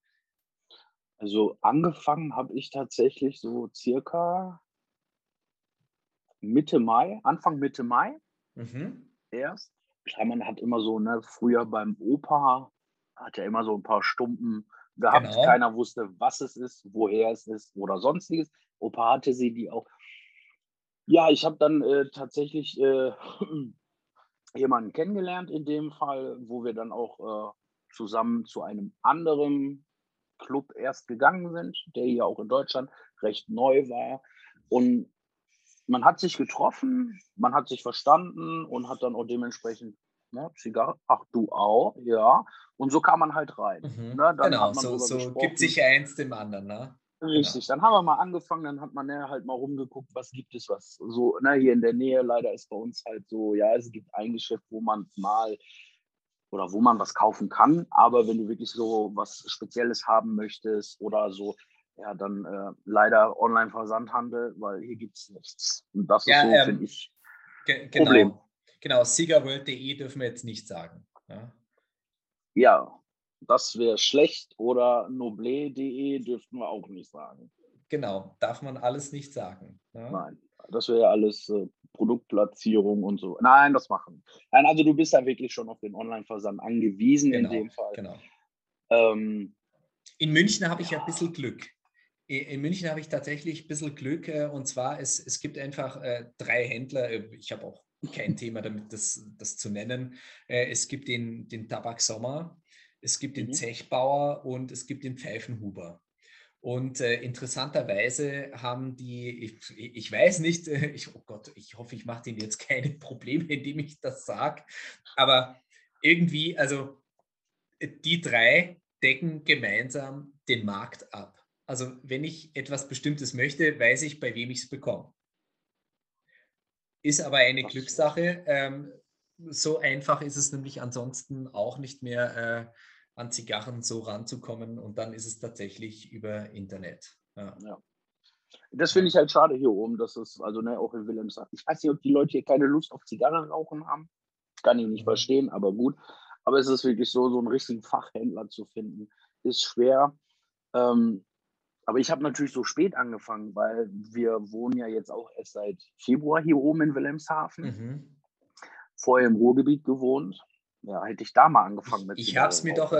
Also angefangen habe ich tatsächlich so circa Mitte Mai, Anfang Mitte Mai mhm. erst. Man hat immer so, ne, früher beim Opa hat er immer so ein paar Stumpen gehabt. Genau. Keiner wusste, was es ist, woher es ist oder sonstiges. Opa hatte sie die auch. Ja, ich habe dann äh, tatsächlich äh, jemanden kennengelernt in dem Fall, wo wir dann auch äh, zusammen zu einem anderen Club erst gegangen sind, der hier auch in Deutschland recht neu war. Und man hat sich getroffen, man hat sich verstanden und hat dann auch dementsprechend ne, Zigarre, ach du auch, ja. Und so kam man halt rein. Mhm. Ne, genau, so, so gibt sich eins dem anderen, ne? Richtig, genau. dann haben wir mal angefangen, dann hat man ja halt mal rumgeguckt, was gibt es, was so, ne, hier in der Nähe, leider ist bei uns halt so, ja, es gibt ein Geschäft, wo man mal oder wo man was kaufen kann, aber wenn du wirklich so was Spezielles haben möchtest oder so, ja, dann äh, leider Online-Versandhandel, weil hier gibt es nichts. Und das ja, ist so, ähm, finde ich, ge genau. Genau, siegerworld.de dürfen wir jetzt nicht sagen. Ja, ja das wäre schlecht oder noble.de dürften wir auch nicht sagen. Genau, darf man alles nicht sagen. Ja? Nein, das wäre alles äh, Produktplatzierung und so. Nein, das machen. Nein, also du bist da wirklich schon auf den Online-Versand angewiesen genau, in dem Fall. Genau. Ähm, in München habe ich ja ein bisschen Glück. In München habe ich tatsächlich ein bisschen Glück äh, und zwar, es, es gibt einfach äh, drei Händler. Äh, ich habe auch kein Thema damit, das, das zu nennen. Äh, es gibt den, den Tabak Sommer, es gibt den mhm. Zechbauer und es gibt den Pfeifenhuber. Und äh, interessanterweise haben die, ich, ich weiß nicht, äh, ich, oh Gott, ich hoffe, ich mache denen jetzt keine Probleme, indem ich das sage, aber irgendwie, also die drei decken gemeinsam den Markt ab. Also wenn ich etwas Bestimmtes möchte, weiß ich, bei wem ich es bekomme. Ist aber eine Glückssache. Ähm, so einfach ist es nämlich ansonsten auch nicht mehr äh, an Zigarren so ranzukommen und dann ist es tatsächlich über Internet. Ja. ja. Das finde ich halt schade hier oben, dass es, also ne, auch in Wilhelmshaven. Ich weiß nicht, ob die Leute hier keine Lust auf Zigarren rauchen haben. Kann ich nicht mhm. verstehen, aber gut. Aber es ist wirklich so, so einen richtigen Fachhändler zu finden, ist schwer. Ähm, aber ich habe natürlich so spät angefangen, weil wir wohnen ja jetzt auch erst seit Februar hier oben in Wilhelmshaven. Mhm. Vorher im Ruhrgebiet gewohnt. Ja, hätte ich da mal angefangen mit. Ich habe es mir, doch,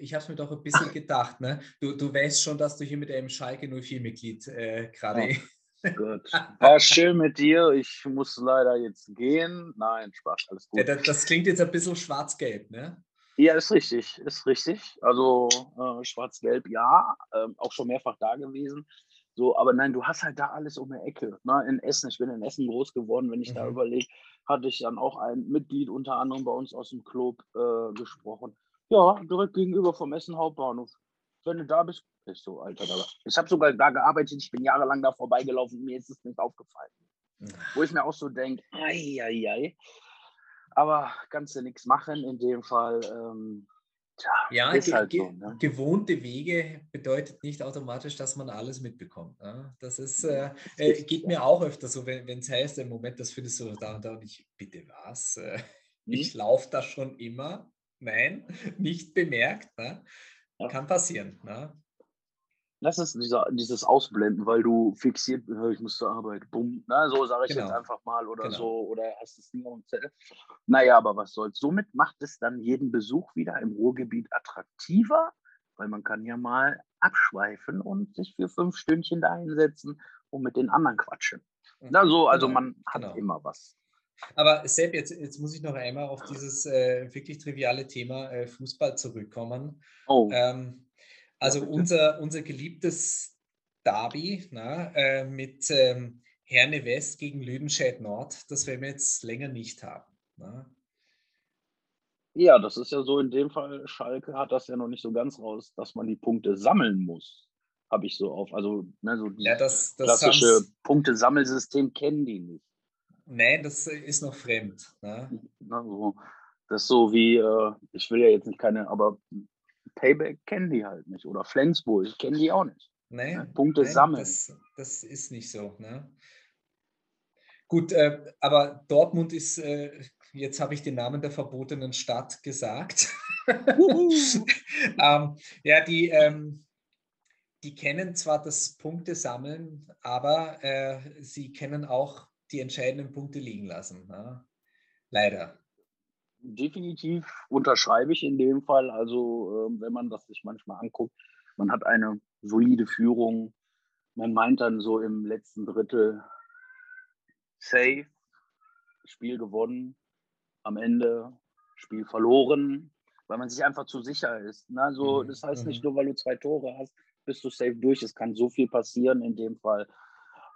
ich mir doch ein bisschen gedacht. Ne? Du, du weißt schon, dass du hier mit einem Schalke 04-Mitglied äh, gerade. Oh, gut. War schön mit dir. Ich muss leider jetzt gehen. Nein, Spaß, alles gut. Ja, das, das, klingt jetzt ein bisschen schwarz-gelb, ne? Ja, ist richtig, ist richtig. Also äh, schwarz-gelb, ja, äh, auch schon mehrfach da gewesen. So, aber nein, du hast halt da alles um die Ecke. Ne? In Essen, ich bin in Essen groß geworden, wenn ich mhm. da überlege, hatte ich dann auch ein Mitglied unter anderem bei uns aus dem Club äh, gesprochen. Ja, direkt gegenüber vom Essen Hauptbahnhof. Wenn du da bist, ist so, Alter. Da. Ich habe sogar da gearbeitet, ich bin jahrelang da vorbeigelaufen, mir ist es nicht aufgefallen. Mhm. Wo ich mir auch so denke, ei, ei, ei. Aber kannst du nichts machen in dem Fall. Ähm, tja, ja, ist halt so, ne? gewohnte Wege bedeutet nicht automatisch, dass man alles mitbekommt. Ne? Das ist, äh, äh, geht mir auch öfter so, wenn es heißt, im Moment, das findest du da und da und ich, bitte was? Äh, ich hm? laufe da schon immer. Nein, nicht bemerkt. Ne? Ja. Kann passieren. Ne? Das ist dieser, dieses Ausblenden, weil du fixiert, ich muss zur Arbeit, bumm, na, so sage ich genau. jetzt einfach mal oder genau. so, oder hast es nie auf Zettel. Naja, aber was soll's. Somit macht es dann jeden Besuch wieder im Ruhrgebiet attraktiver, weil man kann ja mal abschweifen und sich für fünf Stündchen da hinsetzen und mit den anderen quatschen. Mhm. Na, so, also genau. man hat genau. immer was. Aber Sepp, jetzt, jetzt muss ich noch einmal auf dieses äh, wirklich triviale Thema äh, Fußball zurückkommen. Oh. Ähm, also unser, unser geliebtes Derby na, äh, mit ähm, Herne West gegen Lüdenscheid Nord, das werden wir jetzt länger nicht haben. Na. Ja, das ist ja so in dem Fall, Schalke hat das ja noch nicht so ganz raus, dass man die Punkte sammeln muss. Habe ich so auf. Also ne, so ja, das, das klassische Punktesammelsystem kennen die nicht. Nein, das ist noch fremd. Ne? Na, so. Das ist so wie, äh, ich will ja jetzt nicht keine, aber Payback kennen die halt nicht. Oder Flensburg kennen die auch nicht. Nee, ne? Punkte nee, sammeln. Das, das, ist nicht so. Ne? Gut, äh, aber Dortmund ist, äh, jetzt habe ich den Namen der verbotenen Stadt gesagt. ähm, ja, die, ähm, die kennen zwar das Punkte sammeln, aber äh, sie kennen auch die entscheidenden Punkte liegen lassen. Ne? Leider definitiv unterschreibe ich in dem Fall. Also, äh, wenn man das sich manchmal anguckt, man hat eine solide Führung. Man meint dann so im letzten Drittel safe, Spiel gewonnen, am Ende Spiel verloren, weil man sich einfach zu sicher ist. Ne? So, mhm. Das heißt nicht mhm. nur, weil du zwei Tore hast, bist du safe durch. Es kann so viel passieren in dem Fall.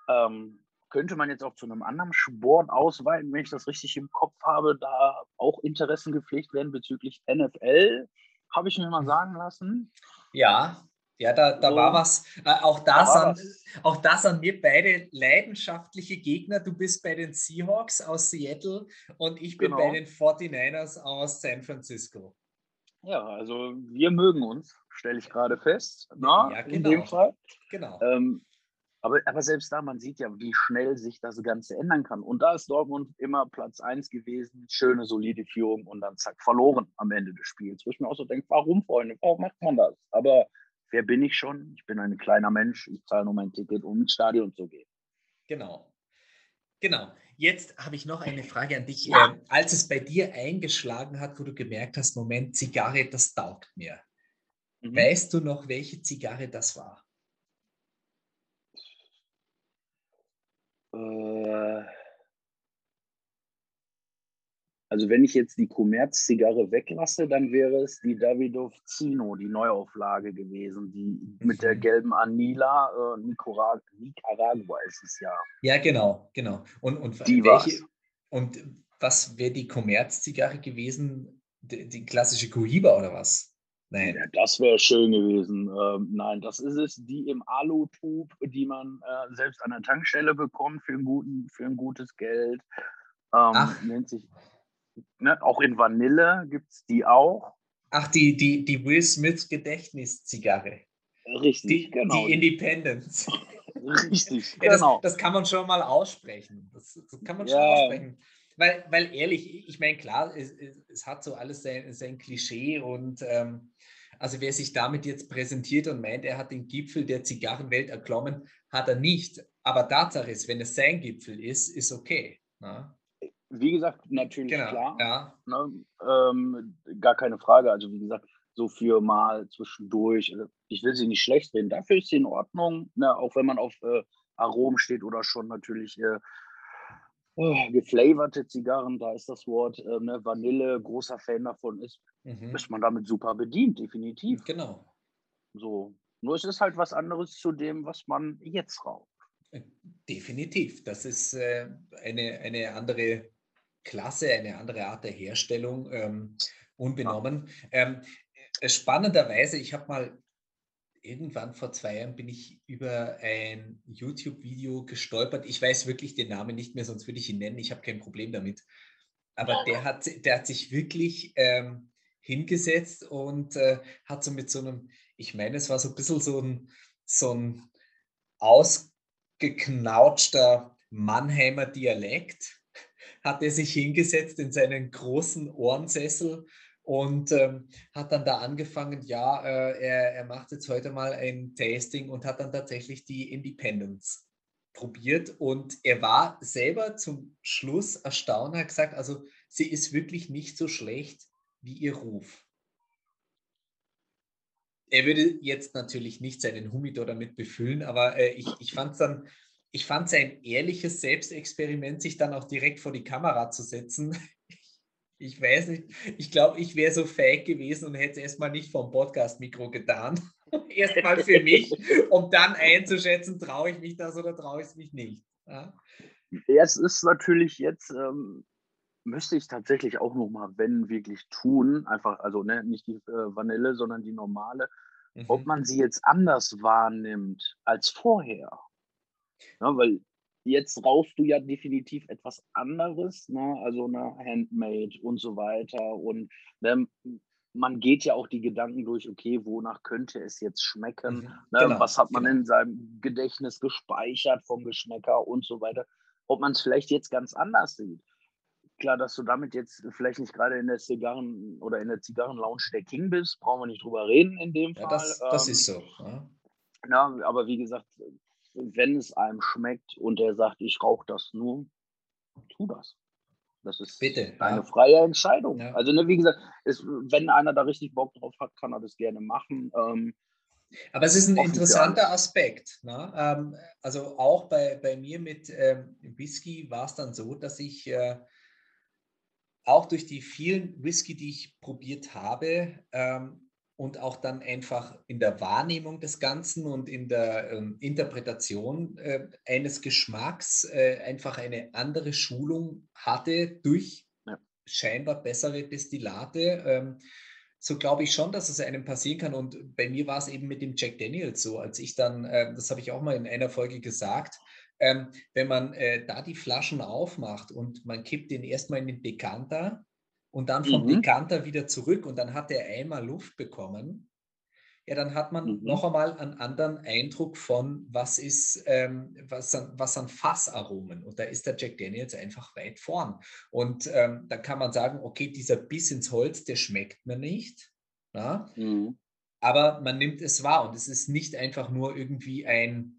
Ähm, könnte man jetzt auch zu einem anderen Sport ausweiten, wenn ich das richtig im Kopf habe, da auch Interessen gepflegt werden bezüglich NFL, habe ich mir mal sagen lassen. Ja, ja, da, da so, war was. Äh, auch, da da sind, auch da sind wir beide leidenschaftliche Gegner. Du bist bei den Seahawks aus Seattle und ich bin genau. bei den 49ers aus San Francisco. Ja, also wir mögen uns, stelle ich gerade fest. Na, ja, genau. In dem Fall. Genau. Ähm, aber, aber selbst da, man sieht ja, wie schnell sich das Ganze ändern kann. Und da ist Dortmund immer Platz 1 gewesen, schöne, solide Führung und dann zack, verloren am Ende des Spiels. Wo ich mir auch so denke, warum, Freunde, warum macht man das? Aber wer bin ich schon? Ich bin ein kleiner Mensch, ich zahle nur mein Ticket, um ins Stadion zu gehen. Genau. Genau. Jetzt habe ich noch eine Frage an dich. Ja. Ähm, als es bei dir eingeschlagen hat, wo du gemerkt hast, Moment, Zigarre, das taugt mir. Mhm. Weißt du noch, welche Zigarre das war? Also wenn ich jetzt die Commerz-Zigarre weglasse, dann wäre es die Davidoff Zino, die Neuauflage gewesen, die mit der mhm. gelben Anila, äh, Nicaragua, ist es ja. Ja, genau, genau. Und, und, die welche, und was wäre die Commerz-Zigarre gewesen? Die, die, klassische Cohiba oder was? Nein. Ja, das wäre schön gewesen. Ähm, nein, das ist es, die im Alu-Tube, die man äh, selbst an der Tankstelle bekommt für ein, guten, für ein gutes Geld. Ähm, Ach. Nennt sich, ne, auch in Vanille gibt es die auch. Ach, die, die, die Will Smith Gedächtniszigarre. Richtig, die, genau. Die Independence. Richtig, ja, genau. Das, das, kann man schon mal aussprechen. Das, das kann man schon ja. aussprechen. Weil, weil ehrlich, ich meine, klar, es, es, hat so alles sein, sein Klischee und ähm, also wer sich damit jetzt präsentiert und meint, er hat den Gipfel der Zigarrenwelt erklommen, hat er nicht. Aber Tatsache ist, wenn es sein Gipfel ist, ist okay. Na? Ne? Wie gesagt, natürlich genau, klar. Ja. Ne, ähm, gar keine Frage. Also wie gesagt, so für mal zwischendurch. Also, ich will sie nicht schlecht reden. Dafür ist sie in Ordnung, ne? auch wenn man auf äh, Aromen steht oder schon natürlich äh, oh, geflaverte Zigarren, da ist das Wort äh, ne? Vanille, großer Fan davon ist, mhm. ist man damit super bedient, definitiv. Genau. So. Nur es ist halt was anderes zu dem, was man jetzt raucht. Äh, definitiv. Das ist äh, eine, eine andere Klasse, eine andere Art der Herstellung. Ähm, unbenommen. Ähm, äh, spannenderweise, ich habe mal irgendwann vor zwei Jahren bin ich über ein YouTube-Video gestolpert. Ich weiß wirklich den Namen nicht mehr, sonst würde ich ihn nennen. Ich habe kein Problem damit. Aber der hat, der hat sich wirklich ähm, hingesetzt und äh, hat so mit so einem, ich meine, es war so ein bisschen so ein, so ein ausgeknautschter Mannheimer Dialekt, hat er sich hingesetzt in seinen großen Ohrensessel und ähm, hat dann da angefangen, ja, äh, er, er macht jetzt heute mal ein Tasting und hat dann tatsächlich die Independence probiert und er war selber zum Schluss erstaunt, hat gesagt, also sie ist wirklich nicht so schlecht wie ihr Ruf. Er würde jetzt natürlich nicht seinen Humidor damit befüllen, aber äh, ich, ich fand es dann, ich fand es ein ehrliches Selbstexperiment, sich dann auch direkt vor die Kamera zu setzen ich weiß nicht, ich glaube, ich wäre so fake gewesen und hätte es erstmal nicht vom Podcast-Mikro getan. erstmal für mich, um dann einzuschätzen, traue ich mich das oder traue ich es mich nicht. Ja? Es ist natürlich jetzt, ähm, müsste ich tatsächlich auch nochmal, wenn wirklich tun, einfach, also ne, nicht die äh, Vanille, sondern die normale, mhm. ob man sie jetzt anders wahrnimmt als vorher. Ja, weil Jetzt rauchst du ja definitiv etwas anderes, ne? also eine Handmade und so weiter. Und ne, man geht ja auch die Gedanken durch, okay, wonach könnte es jetzt schmecken? Mhm, ne? genau, Was hat man genau. in seinem Gedächtnis gespeichert vom Geschmäcker und so weiter? Ob man es vielleicht jetzt ganz anders sieht. Klar, dass du damit jetzt vielleicht nicht gerade in der Zigarren- oder in der Zigarrenlounge der King bist, brauchen wir nicht drüber reden in dem Fall. Ja, das, das ähm, ist so. Ja. Na, aber wie gesagt, wenn es einem schmeckt und er sagt, ich rauche das nur, tu das. Das ist Bitte, eine ja. freie Entscheidung. Ja. Also, ne, wie gesagt, ist, wenn einer da richtig Bock drauf hat, kann er das gerne machen. Ähm, aber es ist ein interessanter Aspekt. Ne? Ähm, also auch bei, bei mir mit ähm, Whisky war es dann so, dass ich äh, auch durch die vielen Whisky, die ich probiert habe, ähm, und auch dann einfach in der Wahrnehmung des Ganzen und in der ähm, Interpretation äh, eines Geschmacks äh, einfach eine andere Schulung hatte durch ja. scheinbar bessere Destillate. Ähm, so glaube ich schon, dass es einem passieren kann. Und bei mir war es eben mit dem Jack Daniels so, als ich dann, äh, das habe ich auch mal in einer Folge gesagt, ähm, wenn man äh, da die Flaschen aufmacht und man kippt den erstmal in den Dekanter, und dann vom mhm. Dekanter wieder zurück und dann hat er einmal Luft bekommen, ja, dann hat man mhm. noch einmal einen anderen Eindruck von, was ist, ähm, was, an, was an Fassaromen. Und da ist der Jack Daniels einfach weit vorn. Und ähm, da kann man sagen, okay, dieser Biss ins Holz, der schmeckt mir nicht. Mhm. Aber man nimmt es wahr und es ist nicht einfach nur irgendwie ein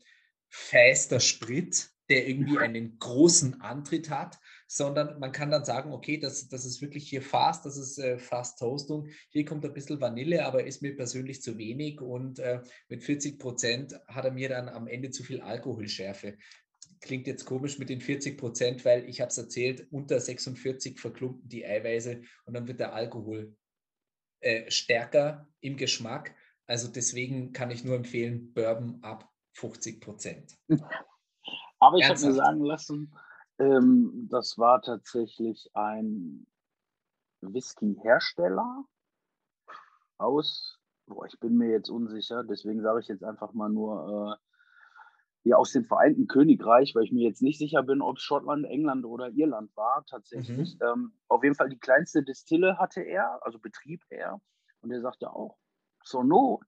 feister Sprit, der irgendwie einen großen Antritt hat, sondern man kann dann sagen, okay, das, das ist wirklich hier fast, das ist äh, fast Toastung. Hier kommt ein bisschen Vanille, aber ist mir persönlich zu wenig und äh, mit 40 Prozent hat er mir dann am Ende zu viel Alkoholschärfe. Klingt jetzt komisch mit den 40 Prozent, weil ich habe es erzählt, unter 46 verklumpen die Eiweiße und dann wird der Alkohol äh, stärker im Geschmack. Also deswegen kann ich nur empfehlen, Bourbon ab 50 Prozent. Aber ich habe mir sagen lassen, ähm, das war tatsächlich ein Whisky-Hersteller aus Boah, ich bin mir jetzt unsicher, deswegen sage ich jetzt einfach mal nur äh, ja, aus dem Vereinten Königreich, weil ich mir jetzt nicht sicher bin, ob es Schottland, England oder Irland war, tatsächlich. Mhm. Ähm, auf jeden Fall die kleinste Distille hatte er, also betrieb er. Und er sagte auch, zur Not,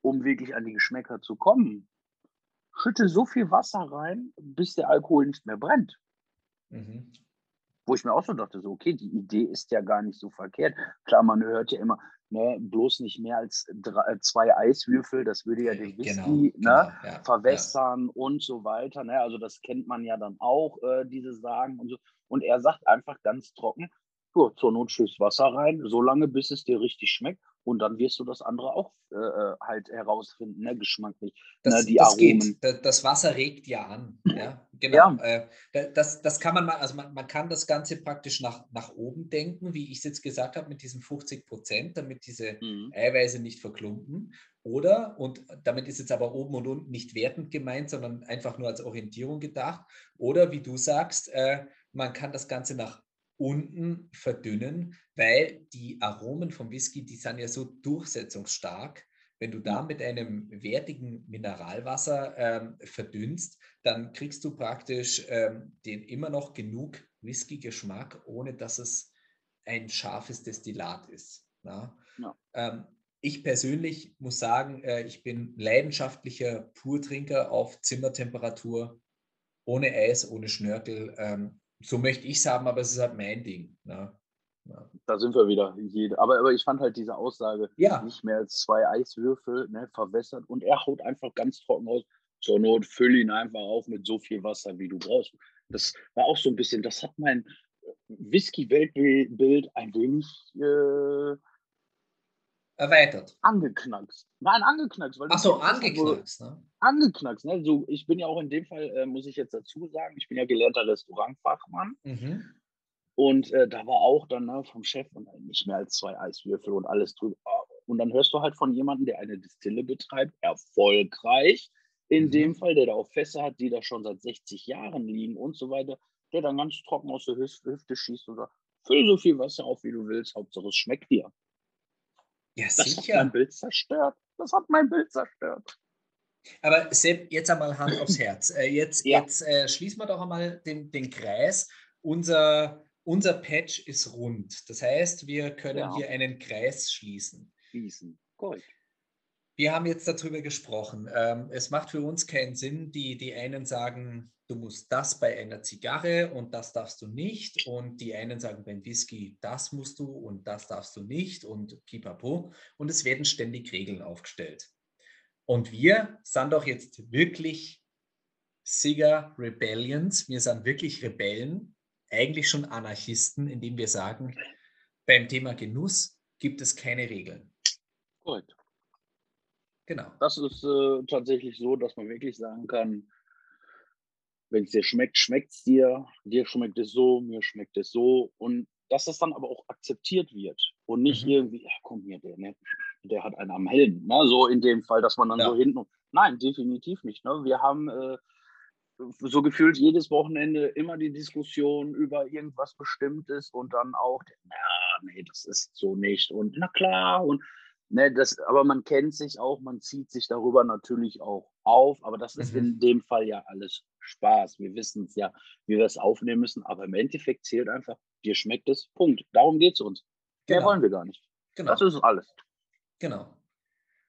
um wirklich an die Geschmäcker zu kommen, schütte so viel Wasser rein, bis der Alkohol nicht mehr brennt. Mhm. Wo ich mir auch so dachte, so, okay, die Idee ist ja gar nicht so verkehrt. Klar, man hört ja immer, ne, bloß nicht mehr als drei, äh, zwei Eiswürfel, das würde ja den Whisky genau, ne, genau, ja, verwässern ja. und so weiter. Ne? Also das kennt man ja dann auch, äh, diese Sagen und so. Und er sagt einfach ganz trocken, so, zur Not schüss Wasser rein, so lange, bis es dir richtig schmeckt. Und dann wirst du das andere auch äh, äh halt herausfinden, ne, geschmacklich. Das, ne, die das Aromen. Geht. Das Wasser regt ja an. Ja, genau. Ja. Äh, das, das kann man mal, also man, man kann das Ganze praktisch nach, nach oben denken, wie ich es jetzt gesagt habe, mit diesen 50 Prozent, damit diese mhm. Eiweiße nicht verklumpen. Oder, und damit ist jetzt aber oben und unten nicht wertend gemeint, sondern einfach nur als Orientierung gedacht. Oder wie du sagst, äh, man kann das Ganze nach unten verdünnen, weil die Aromen vom Whisky, die sind ja so durchsetzungsstark. Wenn du da mit einem wertigen Mineralwasser ähm, verdünnst, dann kriegst du praktisch ähm, den immer noch genug Whisky-Geschmack, ohne dass es ein scharfes Destillat ist. Ja? Ähm, ich persönlich muss sagen, äh, ich bin leidenschaftlicher Purtrinker auf Zimmertemperatur, ohne Eis, ohne Schnörkel. Ähm, so möchte ich es haben, aber es ist halt mein Ding. Ne? Ja. Da sind wir wieder. Aber, aber ich fand halt diese Aussage, ja. nicht mehr als zwei Eiswürfel ne, verwässert und er haut einfach ganz trocken aus. Zur Not fülle ihn einfach auf mit so viel Wasser, wie du brauchst. Das war auch so ein bisschen, das hat mein Whisky-Weltbild ein wenig äh, erweitert. Angeknackst. Nein, angeknackst. Ach so, angeknackst. Ne? Angeknackst. Ne? So, ich bin ja auch in dem Fall, äh, muss ich jetzt dazu sagen, ich bin ja gelernter Restaurantfachmann. Mhm. Und äh, da war auch dann ne, vom Chef und nicht mehr als zwei Eiswürfel und alles drüber. Und dann hörst du halt von jemandem, der eine Distille betreibt, erfolgreich, in mhm. dem Fall, der da auch Fässer hat, die da schon seit 60 Jahren liegen und so weiter, der dann ganz trocken aus der Hüfte schießt und sagt, füll so viel Wasser auf, wie du willst, Hauptsache es schmeckt dir. Ja, das sicher. hat mein Bild zerstört. Das hat mein Bild zerstört. Aber Sepp, jetzt einmal Hand aufs Herz. Äh, jetzt ja. jetzt äh, schließen wir doch einmal den, den Kreis. Unser, unser Patch ist rund. Das heißt, wir können ja. hier einen Kreis schließen. Schließen. Gold. Wir haben jetzt darüber gesprochen. Ähm, es macht für uns keinen Sinn, die, die einen sagen, du musst das bei einer Zigarre und das darfst du nicht. Und die einen sagen beim Whisky, das musst du und das darfst du nicht und pipapo. Und es werden ständig Regeln aufgestellt. Und wir sind doch jetzt wirklich Cigar Rebellions. Wir sind wirklich Rebellen, eigentlich schon Anarchisten, indem wir sagen, beim Thema Genuss gibt es keine Regeln. Gut. Genau. Das ist äh, tatsächlich so, dass man wirklich sagen kann, wenn es dir schmeckt, schmeckt es dir. Dir schmeckt es so, mir schmeckt es so. Und dass das dann aber auch akzeptiert wird und nicht mhm. irgendwie, ja, komm hier, der, ne, der hat einen am Helm. Ne? So in dem Fall, dass man dann ja. so hinten. Nein, definitiv nicht. Ne? Wir haben äh, so gefühlt jedes Wochenende immer die Diskussion über irgendwas Bestimmtes und dann auch, na, nee, das ist so nicht. Und na klar, und Ne, das, aber man kennt sich auch, man zieht sich darüber natürlich auch auf, aber das ist mhm. in dem Fall ja alles Spaß. Wir wissen es ja, wie wir es aufnehmen müssen, aber im Endeffekt zählt einfach, dir schmeckt es, Punkt. Darum geht es uns. Genau. Mehr wollen wir gar nicht. Genau. Das ist alles. Genau.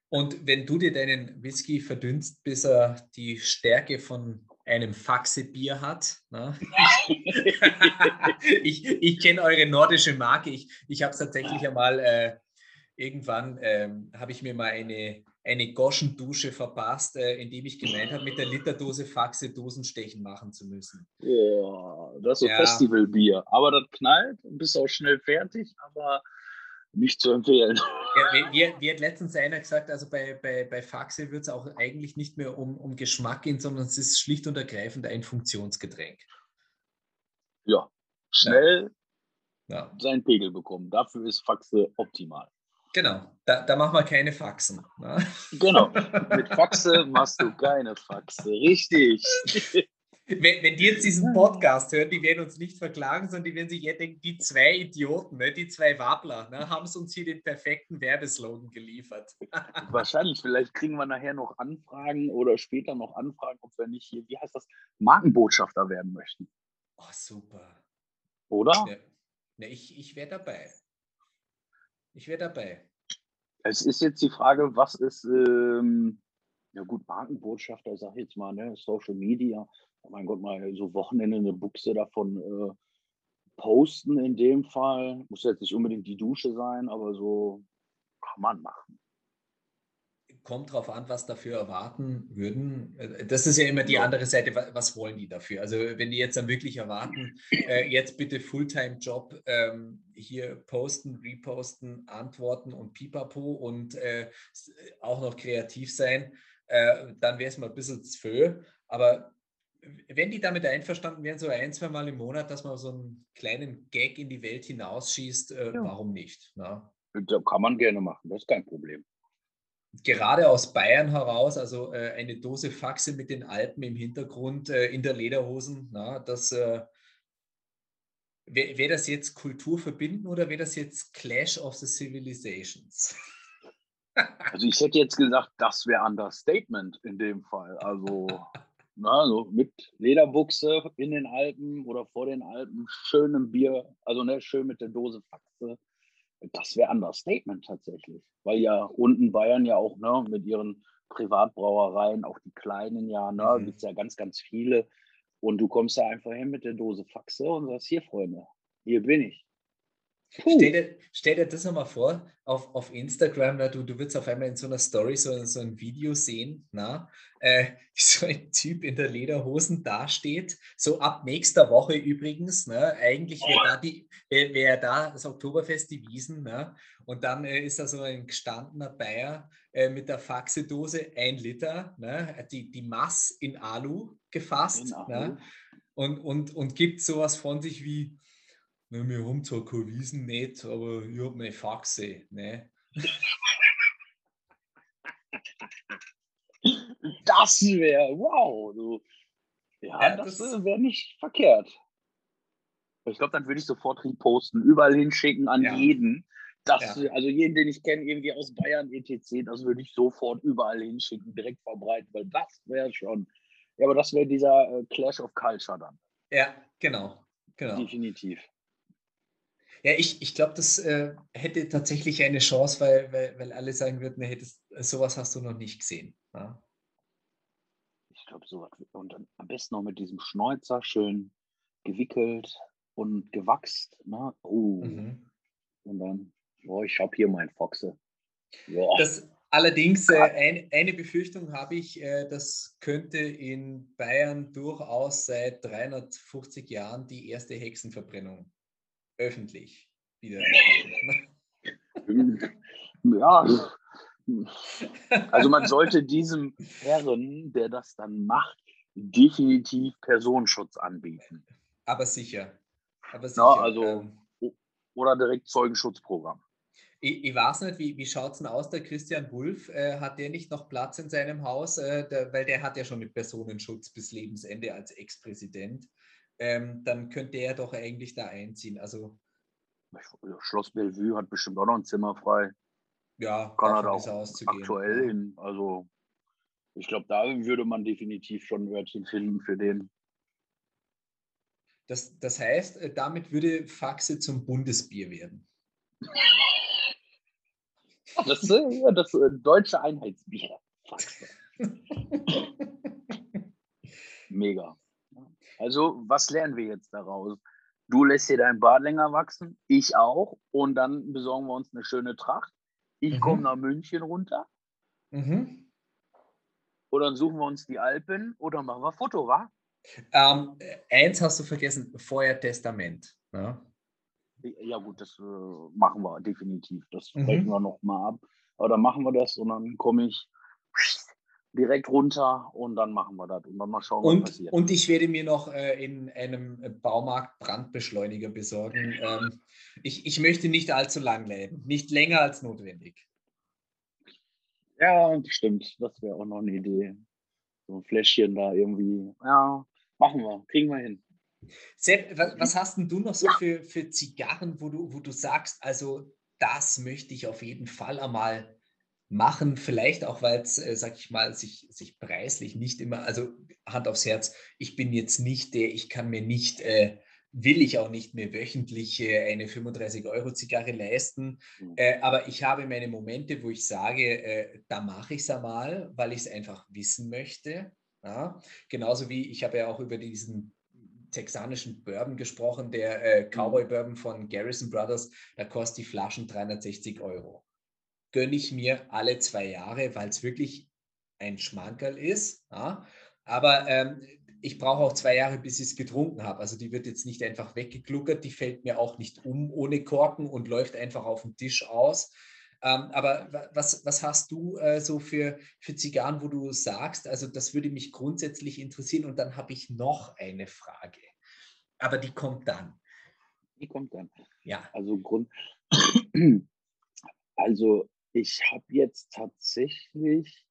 Und wenn du dir deinen Whisky verdünnst, bis er die Stärke von einem Faxe-Bier hat. Ne? ich ich kenne eure nordische Marke. Ich, ich habe es tatsächlich einmal äh, irgendwann ähm, habe ich mir mal eine, eine Goschendusche verpasst, äh, indem ich gemeint habe, mit der Literdose Faxe Dosenstechen machen zu müssen. Boah, das ist ja. Festivalbier. Aber das knallt und bist auch schnell fertig, aber nicht zu empfehlen. Ja, wie, wie, hat letztens einer gesagt, also bei, bei, bei Faxe wird es auch eigentlich nicht mehr um, um Geschmack gehen, sondern es ist schlicht und ergreifend ein Funktionsgetränk. Ja, schnell ja. seinen Pegel bekommen. Dafür ist Faxe optimal. Genau, da, da machen wir keine Faxen. Ne? Genau, mit Faxe machst du keine Faxe, richtig. wenn, wenn die jetzt diesen Podcast hören, die werden uns nicht verklagen, sondern die werden sich eher denken, die zwei Idioten, ne, die zwei Wabbler, ne, haben es uns hier den perfekten Werbeslogan geliefert. Wahrscheinlich, vielleicht kriegen wir nachher noch Anfragen oder später noch Anfragen, ob wir nicht hier, wie heißt das, Markenbotschafter werden möchten. Oh, super. Oder? Ne, ne ich ich wäre dabei. Ich wäre dabei. Es ist jetzt die Frage, was ist, ähm, ja gut, Markenbotschafter, sag ich jetzt mal, ne, Social Media, oh mein Gott, mal so Wochenende eine Buchse davon äh, posten in dem Fall. Muss jetzt nicht unbedingt die Dusche sein, aber so kann man machen. Kommt drauf an, was dafür erwarten würden. Äh, das ist ja immer die andere Seite. Was wollen die dafür? Also, wenn die jetzt dann wirklich erwarten, äh, jetzt bitte Fulltime-Job ähm, hier posten, reposten, antworten und pipapo und äh, auch noch kreativ sein, äh, dann wäre es mal ein bisschen zu viel. Aber wenn die damit einverstanden wären, so ein, zwei Mal im Monat, dass man so einen kleinen Gag in die Welt hinausschießt, äh, ja. warum nicht? Na? Da kann man gerne machen, das ist kein Problem. Gerade aus Bayern heraus, also äh, eine Dose Faxe mit den Alpen im Hintergrund äh, in der Lederhosen, na, das äh, wäre wär das jetzt Kultur verbinden oder wäre das jetzt Clash of the Civilizations? Also ich hätte jetzt gesagt, das wäre Understatement in dem Fall. Also na, so mit Lederbuchse in den Alpen oder vor den Alpen, schönem Bier, also ne, schön mit der Dose Faxe. Das wäre Understatement tatsächlich. Weil ja unten Bayern ja auch ne, mit ihren Privatbrauereien, auch die kleinen ja, ne, mhm. gibt es ja ganz, ganz viele. Und du kommst da einfach hin mit der Dose Faxe und sagst, hier Freunde, hier bin ich. Stell dir, stell dir das nochmal vor, auf, auf Instagram, na, du, du wirst auf einmal in so einer Story so, so ein Video sehen, na, äh, wie so ein Typ in der Lederhosen dasteht, so ab nächster Woche übrigens, ne, eigentlich wäre da, die, wär, wär da das Oktoberfest die Wiesen, ne, und dann äh, ist da so ein gestandener Bayer äh, mit der Faxedose, ein Liter, ne, die, die Mass in Alu gefasst, in Alu. Ne, und, und, und gibt sowas von sich wie, na, wir haben zwar keine Wiesen nicht, aber ich habe meine Faxe. Ne? Das wäre, wow. Du, ja, ja, das, das wäre nicht verkehrt. Ich glaube, dann würde ich sofort reposten, überall hinschicken an ja. jeden. Das, ja. Also jeden, den ich kenne, irgendwie aus Bayern, etc., das würde ich sofort überall hinschicken, direkt verbreiten, weil das wäre schon. Ja, aber das wäre dieser äh, Clash of Culture dann. Ja, genau. genau. Definitiv. Ja, ich, ich glaube, das äh, hätte tatsächlich eine Chance, weil, weil, weil alle sagen würden, hättest, sowas hast du noch nicht gesehen. Ja? Ich glaube, sowas. Und dann am besten noch mit diesem Schnäuzer schön gewickelt und gewachst. Ne? Oh. Mhm. Und dann, oh, ich habe hier mein Foxe. Ja. Das, allerdings, äh, ein, eine Befürchtung habe ich, äh, das könnte in Bayern durchaus seit 350 Jahren die erste Hexenverbrennung öffentlich wieder. ja. Also man sollte diesem Herren, der das dann macht, definitiv Personenschutz anbieten. Aber sicher. Aber sicher. Ja, also, ähm, oder direkt Zeugenschutzprogramm. Ich, ich, weiß nicht, wie, wie schaut es denn aus, der Christian Wulff? Äh, hat der nicht noch Platz in seinem Haus? Äh, der, weil der hat ja schon mit Personenschutz bis Lebensende als Ex-Präsident ähm, dann könnte er doch eigentlich da einziehen. Also Schloss Bellevue hat bestimmt auch noch ein Zimmer frei. Ja, kann er auch aktuell hin. Also ich glaube, da würde man definitiv schon ein Örtchen finden für den. Das, das heißt, äh, damit würde Faxe zum Bundesbier werden. Das, ja, das äh, deutsche Einheitsbier. Faxe. Mega. Also, was lernen wir jetzt daraus? Du lässt dir dein Bart länger wachsen, ich auch. Und dann besorgen wir uns eine schöne Tracht. Ich mhm. komme nach München runter. Mhm. Oder dann suchen wir uns die Alpen oder machen wir Foto, wa? Ähm, eins hast du vergessen, vorher Testament. Ja, ja gut, das äh, machen wir definitiv. Das mhm. wir noch mal ab. Aber dann machen wir das und dann komme ich direkt runter und dann machen wir das und dann mal schauen, und, was passiert. Und ich werde mir noch äh, in einem Baumarkt Brandbeschleuniger besorgen. Ähm, ich, ich möchte nicht allzu lang leben, nicht länger als notwendig. Ja, stimmt. Das wäre auch noch eine Idee. So ein Fläschchen da irgendwie. Ja, machen wir, kriegen wir hin. Sepp, was, was, hast denn du noch so für, für Zigarren, wo du, wo du sagst, also das möchte ich auf jeden Fall einmal machen, vielleicht auch, weil es, äh, sag ich mal, sich, sich preislich nicht immer, also Hand aufs Herz, ich bin jetzt nicht der, ich kann mir nicht, äh, will ich auch nicht mehr wöchentlich äh, eine 35-Euro-Zigarre leisten, mhm. aber ich habe meine Momente, wo ich sage, äh, da mache ich es einmal, weil ich es einfach wissen möchte. Ja? Genauso wie ich habe ja auch über diesen texanischen Bourbon gesprochen, der äh, mhm. Cowboy Bourbon von Garrison Brothers, da kostet die Flaschen 360 Euro gönne ich mir alle zwei Jahre, weil es wirklich ein Schmankerl ist. Ja? Aber ähm, ich brauche auch zwei Jahre, bis ich es getrunken habe. Also die wird jetzt nicht einfach weggegluckert, die fällt mir auch nicht um ohne Korken und läuft einfach auf dem Tisch aus. Ähm, aber was, was hast du äh, so für, für Zigarren, wo du sagst, also das würde mich grundsätzlich interessieren und dann habe ich noch eine Frage. Aber die kommt dann. Die kommt dann. Ja. Also Grund, also ich habe jetzt tatsächlich,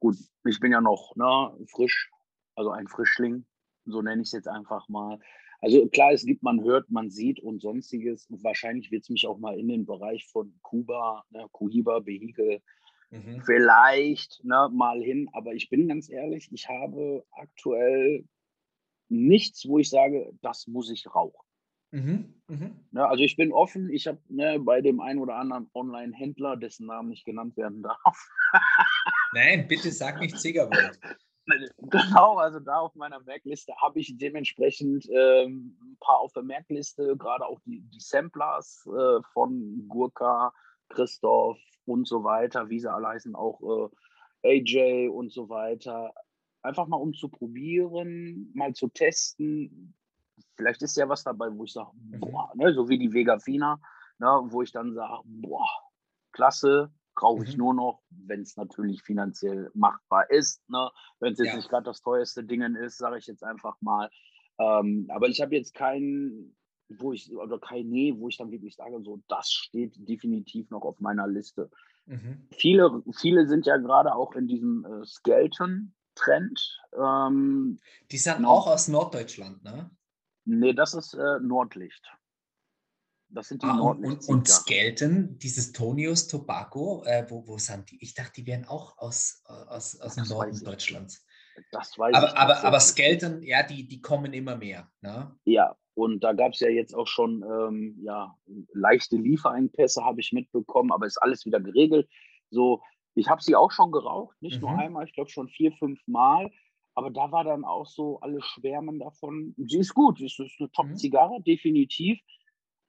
gut, ich bin ja noch ne, frisch, also ein Frischling, so nenne ich es jetzt einfach mal. Also klar, es gibt, man hört, man sieht und sonstiges. Und wahrscheinlich wird es mich auch mal in den Bereich von Kuba, ne, Kuhiba, Vehikel, mhm. vielleicht ne, mal hin. Aber ich bin ganz ehrlich, ich habe aktuell nichts, wo ich sage, das muss ich rauchen. Mhm, mhm. Ja, also ich bin offen. Ich habe ne, bei dem einen oder anderen Online-Händler, dessen Namen nicht genannt werden darf. Nein, bitte sag nicht Zigerwald. Genau, also da auf meiner Merkliste habe ich dementsprechend ähm, ein paar auf der Merkliste, gerade auch die, die Samplers äh, von Gurka, Christoph und so weiter, wie sie alle heißen, auch äh, AJ und so weiter. Einfach mal um zu probieren, mal zu testen, vielleicht ist ja was dabei, wo ich sage, mhm. boah, ne, so wie die Vega Fina, ne, wo ich dann sage, boah, klasse, brauche ich mhm. nur noch, wenn es natürlich finanziell machbar ist. Ne? Wenn es jetzt ja. nicht gerade das teuerste Ding ist, sage ich jetzt einfach mal. Ähm, aber ich habe jetzt keinen, wo ich, oder kein Nee, wo ich dann wirklich sage, so, das steht definitiv noch auf meiner Liste. Mhm. Viele, viele sind ja gerade auch in diesem äh, Skeleton-Trend. Ähm, die sind auch aus Norddeutschland, ne? Nee, das ist äh, Nordlicht. Das sind die ah, Nordlicht. Und, und Skelton, dieses Tonius Tobacco, äh, wo, wo sind die? Ich dachte, die wären auch aus, äh, aus, aus dem Norden Deutschlands. Das weiß aber, ich. Aber, aber Skelton, ja, die, die kommen immer mehr. Ne? Ja, und da gab es ja jetzt auch schon ähm, ja, leichte Lieferengpässe, habe ich mitbekommen, aber ist alles wieder geregelt. So, ich habe sie auch schon geraucht, nicht mhm. nur einmal, ich glaube schon vier, fünf Mal. Aber da war dann auch so, alle schwärmen davon. Sie ist gut, sie ist, eine mhm. Top-Zigarre, mhm. definitiv.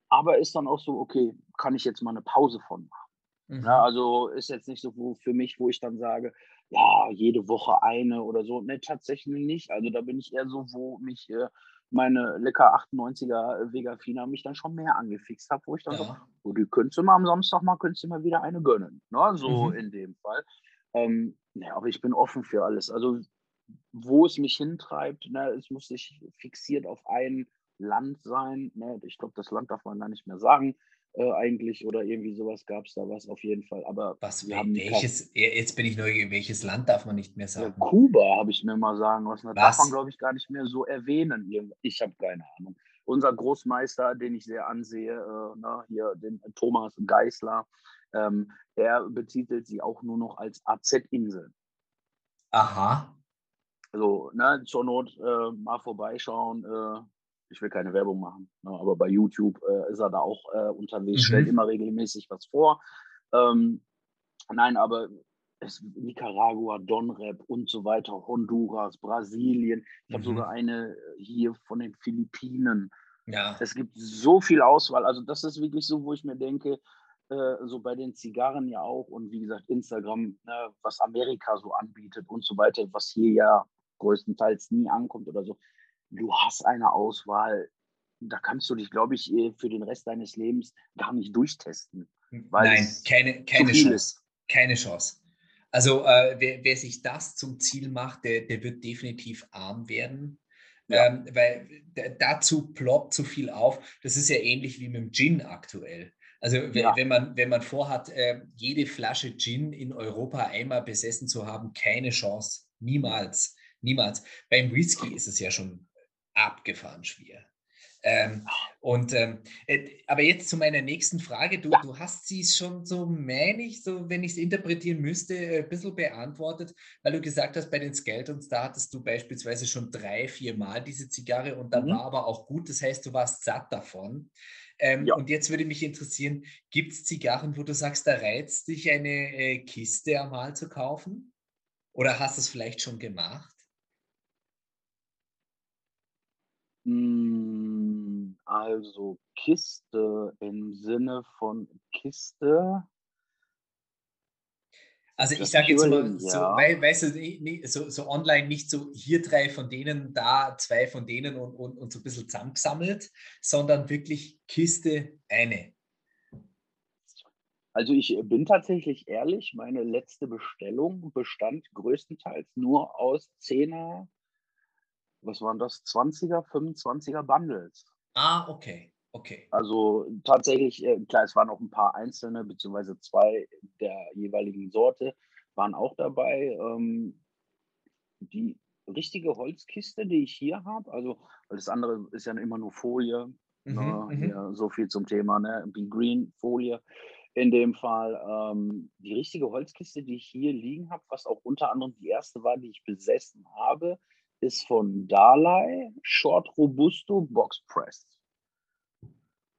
Aber ist dann auch so, okay, kann ich jetzt mal eine Pause von machen? Mhm. Ja, also ist jetzt nicht so wo, für mich, wo ich dann sage, ja, jede Woche eine oder so. Ne, tatsächlich nicht. Also da bin ich eher so, wo mich äh, meine lecker 98er Vega Fina mich dann schon mehr angefixt hat, wo ich dann ja. so, oh, die könntest du mal am Samstag mal, könntest du mal wieder eine gönnen. Ne? So mhm. in dem Fall. Ähm, ja, aber ich bin offen für alles. Also wo es mich hintreibt. Ne? Es muss sich fixiert auf ein Land sein. Ne? Ich glaube, das Land darf man gar nicht mehr sagen. Äh, eigentlich oder irgendwie sowas gab es da was auf jeden Fall. Aber was, welches, jetzt bin ich neugierig, welches Land darf man nicht mehr sagen? Ja, Kuba habe ich mir mal sagen lassen. Das darf man, glaube ich, gar nicht mehr so erwähnen. Ich habe keine Ahnung. Unser Großmeister, den ich sehr ansehe, äh, na, hier den Thomas Geisler, ähm, er betitelt sie auch nur noch als AZ-Insel. Aha. Also, ne, zur Not äh, mal vorbeischauen. Äh, ich will keine Werbung machen, ne, aber bei YouTube äh, ist er da auch äh, unterwegs, mhm. stellt immer regelmäßig was vor. Ähm, nein, aber es, Nicaragua, Donrep und so weiter, Honduras, Brasilien. Ich mhm. habe sogar eine hier von den Philippinen. Ja. Es gibt so viel Auswahl. Also, das ist wirklich so, wo ich mir denke, äh, so bei den Zigarren ja auch und wie gesagt, Instagram, ne, was Amerika so anbietet und so weiter, was hier ja größtenteils nie ankommt oder so. Du hast eine Auswahl, da kannst du dich, glaube ich, eh für den Rest deines Lebens gar nicht durchtesten. Nein, keine, keine Chance. Ist. Keine Chance. Also äh, wer, wer, sich das zum Ziel macht, der, der wird definitiv arm werden. Ja. Ähm, weil dazu ploppt zu viel auf. Das ist ja ähnlich wie mit dem Gin aktuell. Also ja. wenn, man, wenn man vorhat, äh, jede Flasche Gin in Europa einmal besessen zu haben, keine Chance. Niemals Niemals. Beim Whisky ist es ja schon abgefahren schwer. Ähm, und ähm, äh, aber jetzt zu meiner nächsten Frage. Du, du hast sie schon so, meine ich, so, wenn ich es interpretieren müsste, äh, ein bisschen beantwortet, weil du gesagt hast, bei den Skeletons, da hattest du beispielsweise schon drei, vier Mal diese Zigarre und dann mhm. war aber auch gut. Das heißt, du warst satt davon. Ähm, ja. Und jetzt würde mich interessieren, gibt es Zigarren, wo du sagst, da reizt dich eine äh, Kiste einmal zu kaufen? Oder hast du es vielleicht schon gemacht? Hm, also Kiste im Sinne von Kiste. Also ich sage jetzt mal so, ja. weil, weißt du, so, so, online nicht so hier drei von denen, da zwei von denen und, und, und so ein bisschen zusammengesammelt, sondern wirklich Kiste eine. Also ich bin tatsächlich ehrlich, meine letzte Bestellung bestand größtenteils nur aus 10er, was waren das, 20er, 25er Bundles. Ah, okay. Okay. Also tatsächlich, äh, klar, es waren auch ein paar einzelne, beziehungsweise zwei der jeweiligen Sorte waren auch dabei. Ähm, die richtige Holzkiste, die ich hier habe, also das andere ist ja immer nur Folie, mhm, ne, mhm. so viel zum Thema, ne? Be Green Folie. In dem Fall ähm, die richtige Holzkiste, die ich hier liegen habe, was auch unter anderem die erste war, die ich besessen habe, ist von Dalai Short Robusto Box Press.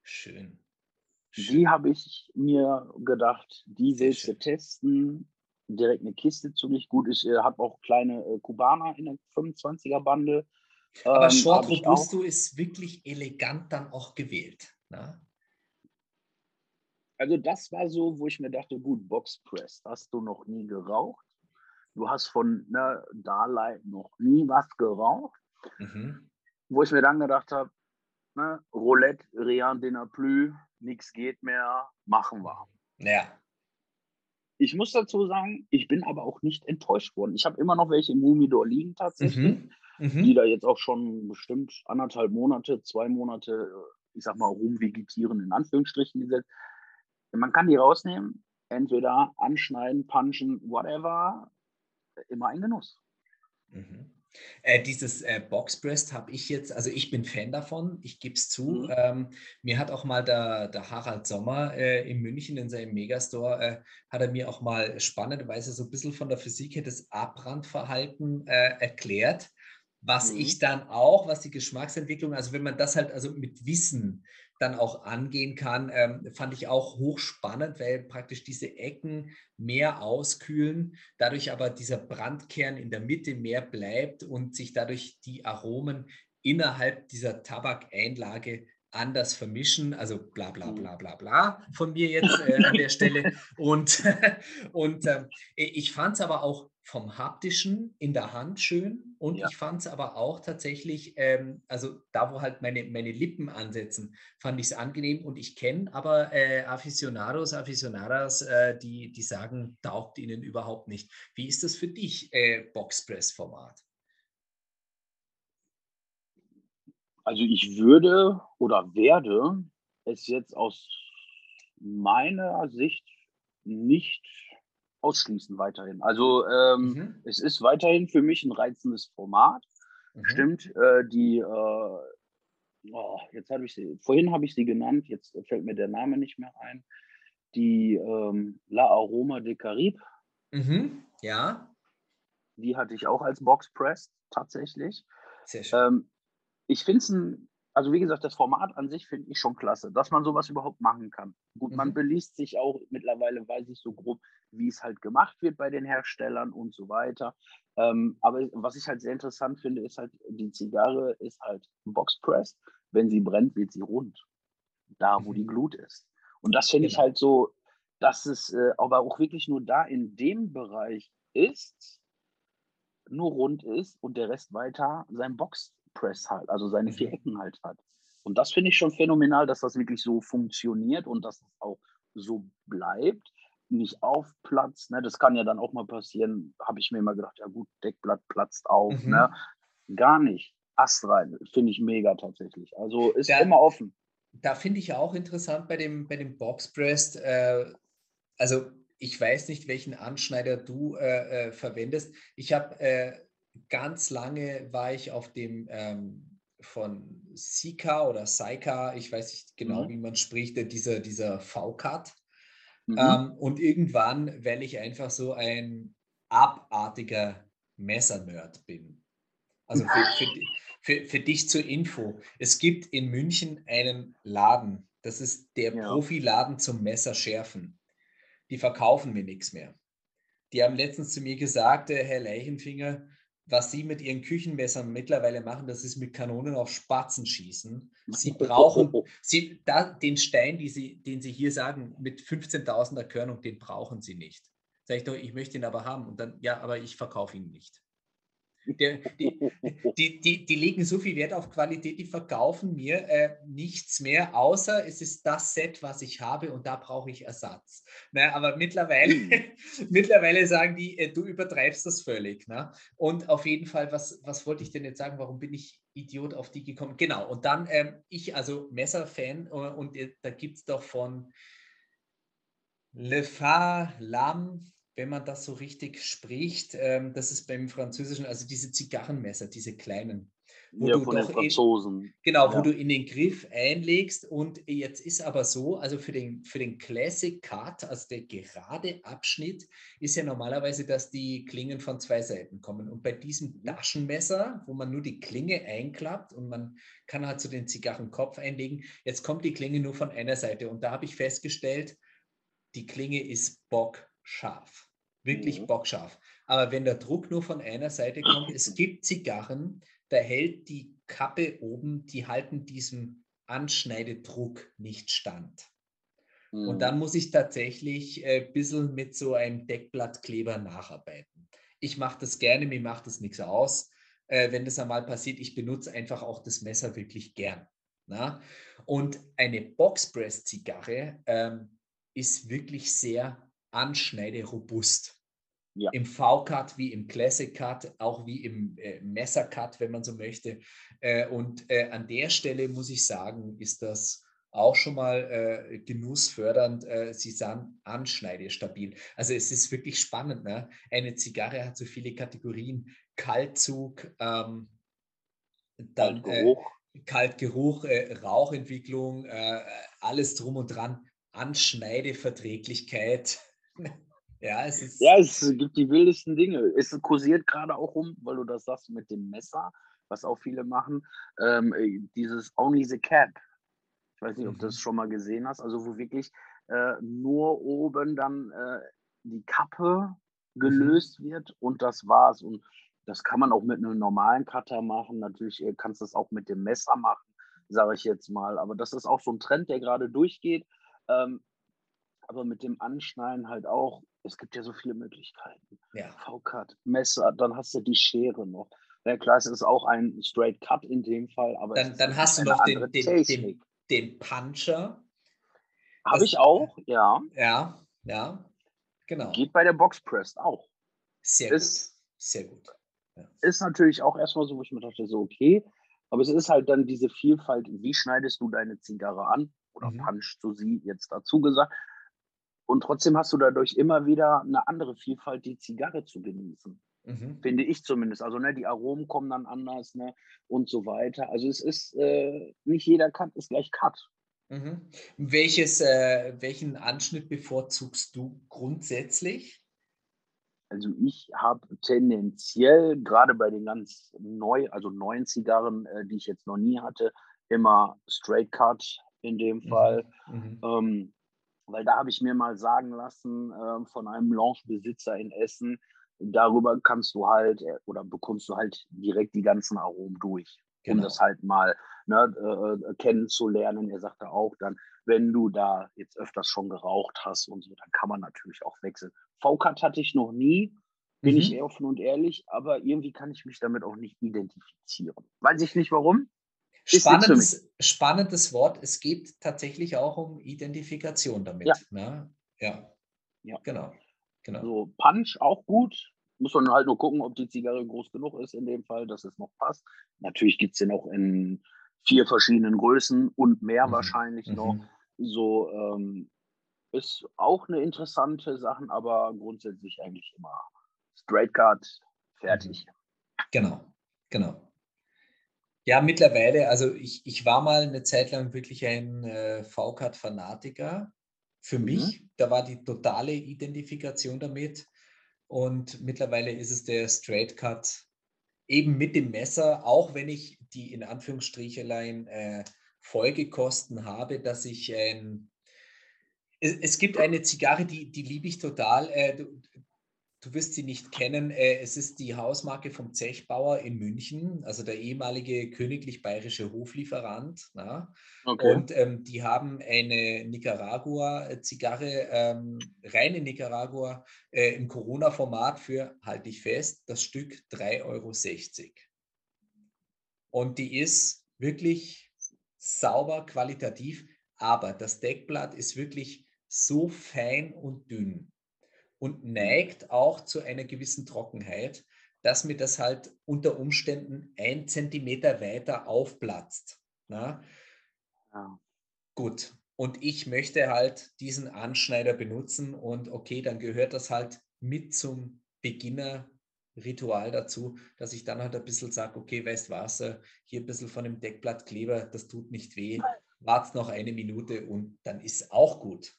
Schön. Die habe ich mir gedacht, die willst du testen. Direkt eine Kiste zu nicht gut. Ich äh, habe auch kleine äh, Kubaner in der 25er Bande. Aber ähm, Short Robusto ist wirklich elegant dann auch gewählt. Ne? Also das war so, wo ich mir dachte, gut, Boxpress, hast du noch nie geraucht? Du hast von ne, Dalai noch nie was geraucht? Mhm. Wo ich mir dann gedacht habe, ne, Roulette, rien de plus, nichts geht mehr, machen wir. Ja. Ich muss dazu sagen, ich bin aber auch nicht enttäuscht worden. Ich habe immer noch welche im Humidor liegen tatsächlich, mhm. Mhm. die da jetzt auch schon bestimmt anderthalb Monate, zwei Monate, ich sag mal, rumvegetieren, in Anführungsstrichen gesetzt. Man kann die rausnehmen, entweder anschneiden, punchen, whatever, immer ein Genuss. Mhm. Äh, dieses äh, Boxbreast habe ich jetzt, also ich bin Fan davon, ich gebe es zu. Mhm. Ähm, mir hat auch mal der, der Harald Sommer äh, in München in seinem Megastore, äh, hat er mir auch mal spannenderweise so ein bisschen von der Physik her das Abbrandverhalten äh, erklärt. Was mhm. ich dann auch, was die Geschmacksentwicklung, also wenn man das halt also mit Wissen dann auch angehen kann, ähm, fand ich auch hochspannend, weil praktisch diese Ecken mehr auskühlen, dadurch aber dieser Brandkern in der Mitte mehr bleibt und sich dadurch die Aromen innerhalb dieser Tabakeinlage anders vermischen, also bla bla mhm. bla bla bla von mir jetzt äh, an der Stelle. Und, und äh, ich fand es aber auch vom haptischen in der Hand schön und ja. ich fand es aber auch tatsächlich, ähm, also da wo halt meine, meine Lippen ansetzen, fand ich es angenehm und ich kenne aber äh, Aficionados, Aficionadas, äh, die, die sagen, taugt ihnen überhaupt nicht. Wie ist das für dich, äh, Boxpress-Format? Also ich würde oder werde es jetzt aus meiner Sicht nicht ausschließen weiterhin. Also ähm, mhm. es ist weiterhin für mich ein reizendes Format. Mhm. Stimmt, äh, die, äh, oh, jetzt habe ich sie, vorhin habe ich sie genannt, jetzt fällt mir der Name nicht mehr ein. Die ähm, La Aroma de Carib. Mhm. Ja. Die hatte ich auch als Box Press tatsächlich. Sehr schön. Ähm, ich finde es ein also wie gesagt, das Format an sich finde ich schon klasse, dass man sowas überhaupt machen kann. Gut, mhm. man beliest sich auch mittlerweile, weiß ich so grob, wie es halt gemacht wird bei den Herstellern und so weiter. Ähm, aber was ich halt sehr interessant finde, ist halt, die Zigarre ist halt boxpressed. Wenn sie brennt, wird sie rund. Da, wo mhm. die Glut ist. Und das finde genau. ich halt so, dass es äh, aber auch wirklich nur da in dem Bereich ist, nur rund ist und der Rest weiter sein Box Press halt, also seine vier mhm. Ecken halt hat. Und das finde ich schon phänomenal, dass das wirklich so funktioniert und dass es auch so bleibt, nicht aufplatzt. Ne? Das kann ja dann auch mal passieren, habe ich mir immer gedacht, ja gut, Deckblatt platzt auf. Mhm. Ne? Gar nicht. Ast rein, finde ich mega tatsächlich. Also ist da, immer offen. Da finde ich auch interessant bei dem, bei dem Boxpress, äh, also ich weiß nicht, welchen Anschneider du äh, äh, verwendest. Ich habe äh, ganz lange war ich auf dem ähm, von Sika oder Saika, ich weiß nicht genau, mhm. wie man spricht, dieser, dieser V-Cut. Mhm. Ähm, und irgendwann, weil ich einfach so ein abartiger Messernerd bin. Also für, für, für, für, dich zur Info. Es gibt in München einen Laden, das ist der ja. Profiladen zum Messerschärfen. Die verkaufen mir nichts mehr. Die haben letztens zu mir gesagt, äh, Herr Leichenfinger, was Sie mit Ihren Küchenmessern mittlerweile machen, das ist mit Kanonen auf Spatzen schießen. Sie brauchen Sie, da, den Stein, Sie, den Sie hier sagen, mit 15.000er Körnung, den brauchen Sie nicht. Sag ich doch, ich möchte ihn aber haben. Und dann, ja, aber ich verkaufe ihn nicht. Der, die, die, die, die, legen so viel Wert auf Qualität, die verkaufen mir äh, nichts mehr, außer es ist das Set, was ich habe und da brauche ich Ersatz. Na, aber mittlerweile, mhm. mittlerweile sagen die, äh, du übertreibst das völlig. Na? Und auf jeden Fall, was, was wollte ich denn jetzt sagen, warum bin ich Idiot auf die gekommen? Genau, und dann ähm, ich, also Messer-Fan äh, und äh, da gibt es doch von Le Phare, Lam, wenn man das so richtig spricht, ähm, das ist beim Französischen, also diese Zigarrenmesser, diese kleinen. Wo ja, du von den Franzosen. In, genau, ja. wo du in den Griff einlegst. Und jetzt ist aber so, also für den, für den Classic Cut, also der gerade Abschnitt, ist ja normalerweise, dass die Klingen von zwei Seiten kommen. Und bei diesem mhm. Taschenmesser, wo man nur die Klinge einklappt und man kann halt so den Zigarrenkopf einlegen, jetzt kommt die Klinge nur von einer Seite. Und da habe ich festgestellt, die Klinge ist bockscharf. Wirklich mhm. bockscharf. Aber wenn der Druck nur von einer Seite kommt, es gibt Zigarren, da hält die Kappe oben, die halten diesem Anschneidedruck nicht stand. Mhm. Und dann muss ich tatsächlich ein äh, bisschen mit so einem Deckblattkleber nacharbeiten. Ich mache das gerne, mir macht das nichts aus. Äh, wenn das einmal passiert, ich benutze einfach auch das Messer wirklich gern. Na? Und eine Boxpress-Zigarre ähm, ist wirklich sehr anschneiderobust. Ja. Im V-Cut wie im Classic Cut, auch wie im äh, Messer-Cut, wenn man so möchte. Äh, und äh, an der Stelle muss ich sagen, ist das auch schon mal äh, genussfördernd. Äh, sie sind anschneidestabil. Also es ist wirklich spannend. Ne? Eine Zigarre hat so viele Kategorien. Kaltzug, ähm, dann Kaltgeruch, äh, Kaltgeruch Rauchentwicklung, alles drum und dran. Anschneideverträglichkeit. Ja, es ist. Ja, es gibt die wildesten Dinge. Es kursiert gerade auch rum, weil du das sagst mit dem Messer, was auch viele machen. Ähm, äh, dieses Only the Cap. Ich weiß nicht, ob du das mhm. schon mal gesehen hast. Also, wo wirklich äh, nur oben dann äh, die Kappe gelöst mhm. wird und das war's. Und das kann man auch mit einem normalen Cutter machen. Natürlich äh, kannst du das auch mit dem Messer machen, sage ich jetzt mal. Aber das ist auch so ein Trend, der gerade durchgeht. Ähm, aber mit dem Anschneiden halt auch. Es gibt ja so viele Möglichkeiten. Ja. V-Cut, Messer, dann hast du die Schere noch. Ja, klar, es ist auch ein Straight Cut in dem Fall, aber dann, dann hast du noch den, den, den, den, Puncher. Habe ich auch, ja. Ja, ja, genau. Geht bei der Box Press auch. Sehr ist, gut, sehr gut. Ja. Ist natürlich auch erstmal so, wo ich mir dachte, so okay, aber es ist halt dann diese Vielfalt, wie schneidest du deine Zigarre an oder mhm. punchst du sie jetzt dazu gesagt. Und trotzdem hast du dadurch immer wieder eine andere Vielfalt, die Zigarre zu genießen. Mhm. Finde ich zumindest. Also ne, die Aromen kommen dann anders ne, und so weiter. Also es ist äh, nicht jeder Cut ist gleich Cut. Mhm. Welches, äh, welchen Anschnitt bevorzugst du grundsätzlich? Also ich habe tendenziell gerade bei den ganz neu, also neuen Zigarren, äh, die ich jetzt noch nie hatte, immer Straight Cut in dem mhm. Fall. Mhm. Ähm, weil da habe ich mir mal sagen lassen äh, von einem Lounge-Besitzer in Essen, darüber kannst du halt äh, oder bekommst du halt direkt die ganzen Aromen durch, genau. um das halt mal ne, äh, kennenzulernen. Er sagte auch dann, wenn du da jetzt öfters schon geraucht hast und so, dann kann man natürlich auch wechseln. V-Cut hatte ich noch nie, bin mhm. ich offen und ehrlich, aber irgendwie kann ich mich damit auch nicht identifizieren. Weiß ich nicht warum. Spannendes, spannendes Wort. Es geht tatsächlich auch um Identifikation damit. Ja. Ne? Ja. ja. Genau. genau. So, Punch auch gut. Muss man halt nur gucken, ob die Zigarre groß genug ist in dem Fall, dass es noch passt. Natürlich gibt es den auch in vier verschiedenen Größen und mehr mhm. wahrscheinlich mhm. noch. So ähm, ist auch eine interessante Sache, aber grundsätzlich eigentlich immer Straight Cut, fertig. Genau, genau. Ja, mittlerweile, also ich, ich war mal eine Zeit lang wirklich ein äh, V-Card-Fanatiker für mhm. mich. Da war die totale Identifikation damit. Und mittlerweile ist es der Straight Cut eben mit dem Messer, auch wenn ich die in Anführungsstrichelein äh, Folgekosten habe, dass ich ein. Es, es, gibt eine Zigarre, die, die liebe ich total. Äh, du, du wirst sie nicht kennen. Äh, es ist die Hausmarke vom Zechbauer in München, also der ehemalige königlich-bayerische Hoflieferant. Okay. Und ähm, die haben eine Nicaragua-Zigarre, ähm, reine Nicaragua, äh, im Corona-Format für, halte ich fest, das Stück 3,60 Euro. Und die ist wirklich sauber, qualitativ, aber das Deckblatt ist wirklich so fein und dünn und neigt auch zu einer gewissen Trockenheit, dass mir das halt unter Umständen ein Zentimeter weiter aufplatzt. Na? Ja. Gut. Und ich möchte halt diesen Anschneider benutzen und okay, dann gehört das halt mit zum Beginner-Ritual dazu, dass ich dann halt ein bisschen sage, okay, weißt was, hier ein bisschen von dem Deckblattkleber, das tut nicht weh, wart noch eine Minute und dann ist auch gut.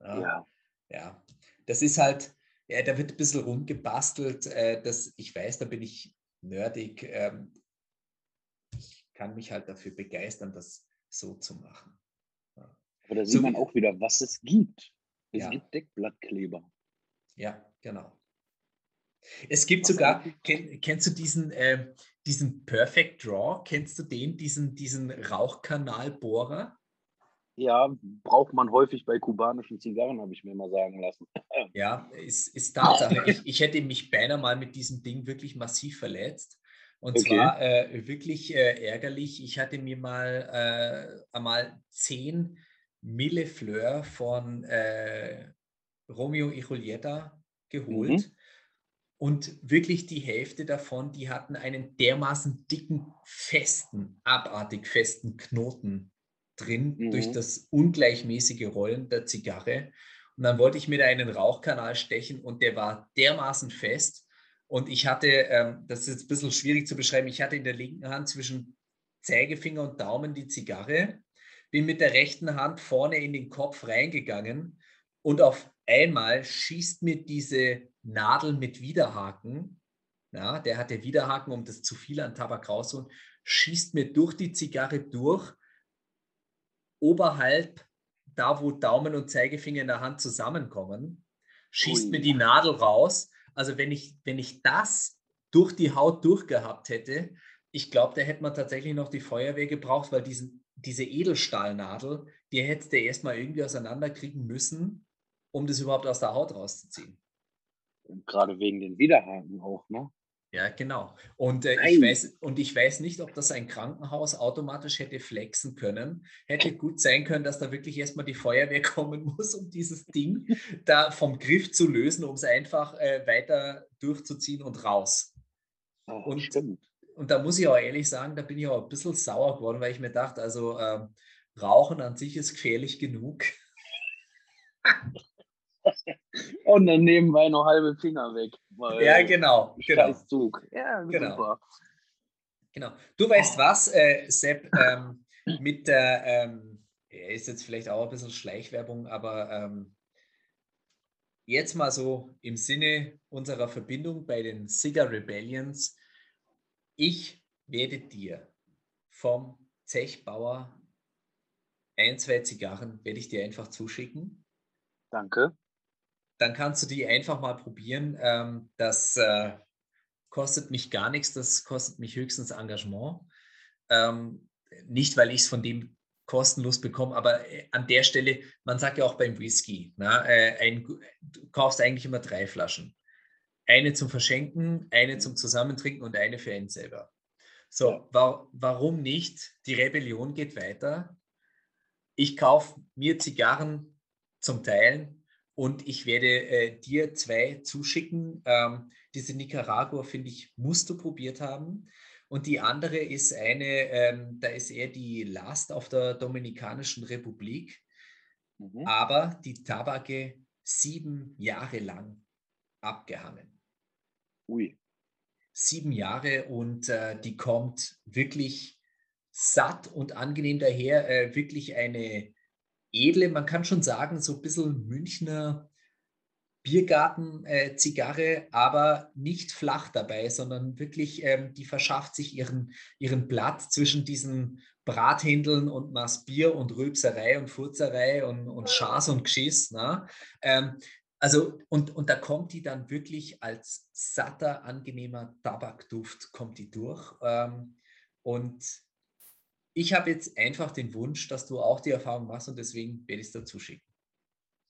Ja. ja. ja das ist halt, ja, da wird ein bisschen rumgebastelt. Äh, das, ich weiß, da bin ich nerdig. Ähm, ich kann mich halt dafür begeistern, das so zu machen. Ja. Aber da sieht so, man auch wieder, was es gibt. Es ja. gibt Deckblattkleber. Ja, genau. Es gibt was sogar, kenn, kennst du diesen, äh, diesen Perfect Draw? Kennst du den, diesen, diesen Rauchkanalbohrer? Ja, braucht man häufig bei kubanischen Zigarren, habe ich mir mal sagen lassen. Ja, ist, ist Tatsache. ich, ich hätte mich beinahe mal mit diesem Ding wirklich massiv verletzt. Und okay. zwar äh, wirklich äh, ärgerlich. Ich hatte mir mal äh, einmal 10 Millefleur von äh, Romeo y Julieta geholt. Mhm. Und wirklich die Hälfte davon, die hatten einen dermaßen dicken, festen, abartig festen Knoten drin mhm. durch das ungleichmäßige Rollen der Zigarre. Und dann wollte ich mir da einen Rauchkanal stechen und der war dermaßen fest. Und ich hatte, ähm, das ist jetzt ein bisschen schwierig zu beschreiben, ich hatte in der linken Hand zwischen Zeigefinger und Daumen die Zigarre, bin mit der rechten Hand vorne in den Kopf reingegangen und auf einmal schießt mir diese Nadel mit Widerhaken, ja, der hatte Widerhaken, um das zu viel an Tabak rauszuholen, schießt mir durch die Zigarre durch oberhalb, da wo Daumen und Zeigefinger in der Hand zusammenkommen, schießt Ui. mir die Nadel raus. Also wenn ich, wenn ich das durch die Haut durchgehabt hätte, ich glaube, da hätte man tatsächlich noch die Feuerwehr gebraucht, weil diesen, diese Edelstahlnadel, die hätte der erstmal irgendwie auseinanderkriegen müssen, um das überhaupt aus der Haut rauszuziehen. Und gerade wegen den Widerhaken auch, ne? Ja, genau. Und, äh, ich weiß, und ich weiß nicht, ob das ein Krankenhaus automatisch hätte flexen können. Hätte gut sein können, dass da wirklich erstmal die Feuerwehr kommen muss, um dieses Ding da vom Griff zu lösen, um es einfach äh, weiter durchzuziehen und raus. Oh, und, stimmt. und da muss ich auch ehrlich sagen, da bin ich auch ein bisschen sauer geworden, weil ich mir dachte, also ähm, Rauchen an sich ist gefährlich genug. Und dann nebenbei noch halbe Finger weg. ja, genau. genau. Zug. Ja, genau. super. Genau. Du weißt was, äh, Sepp, ähm, mit der, ähm, ist jetzt vielleicht auch ein bisschen Schleichwerbung, aber ähm, jetzt mal so im Sinne unserer Verbindung bei den Cigar Rebellions. Ich werde dir vom Zechbauer ein, zwei Zigarren werde ich dir einfach zuschicken. Danke dann kannst du die einfach mal probieren. Ähm, das äh, kostet mich gar nichts, das kostet mich höchstens Engagement. Ähm, nicht, weil ich es von dem kostenlos bekomme, aber äh, an der Stelle, man sagt ja auch beim Whisky, na, äh, ein, du kaufst eigentlich immer drei Flaschen. Eine zum Verschenken, eine zum Zusammentrinken und eine für einen selber. So, wa warum nicht? Die Rebellion geht weiter. Ich kaufe mir Zigarren zum Teilen, und ich werde äh, dir zwei zuschicken. Ähm, diese Nicaragua, finde ich, musst du probiert haben. Und die andere ist eine, ähm, da ist eher die Last auf der Dominikanischen Republik. Mhm. Aber die Tabake sieben Jahre lang abgehangen. Ui. sieben Jahre und äh, die kommt wirklich satt und angenehm daher. Äh, wirklich eine edle, man kann schon sagen, so ein bisschen Münchner Biergarten-Zigarre, äh, aber nicht flach dabei, sondern wirklich, ähm, die verschafft sich ihren, ihren Platz zwischen diesen Brathändeln und Maß Bier und Rülpserei und Furzerei und, und Schaß und Geschiss. Ne? Ähm, also, und, und da kommt die dann wirklich als satter, angenehmer Tabakduft, kommt die durch. Ähm, und ich habe jetzt einfach den Wunsch, dass du auch die Erfahrung machst und deswegen werde ich es dazu schicken.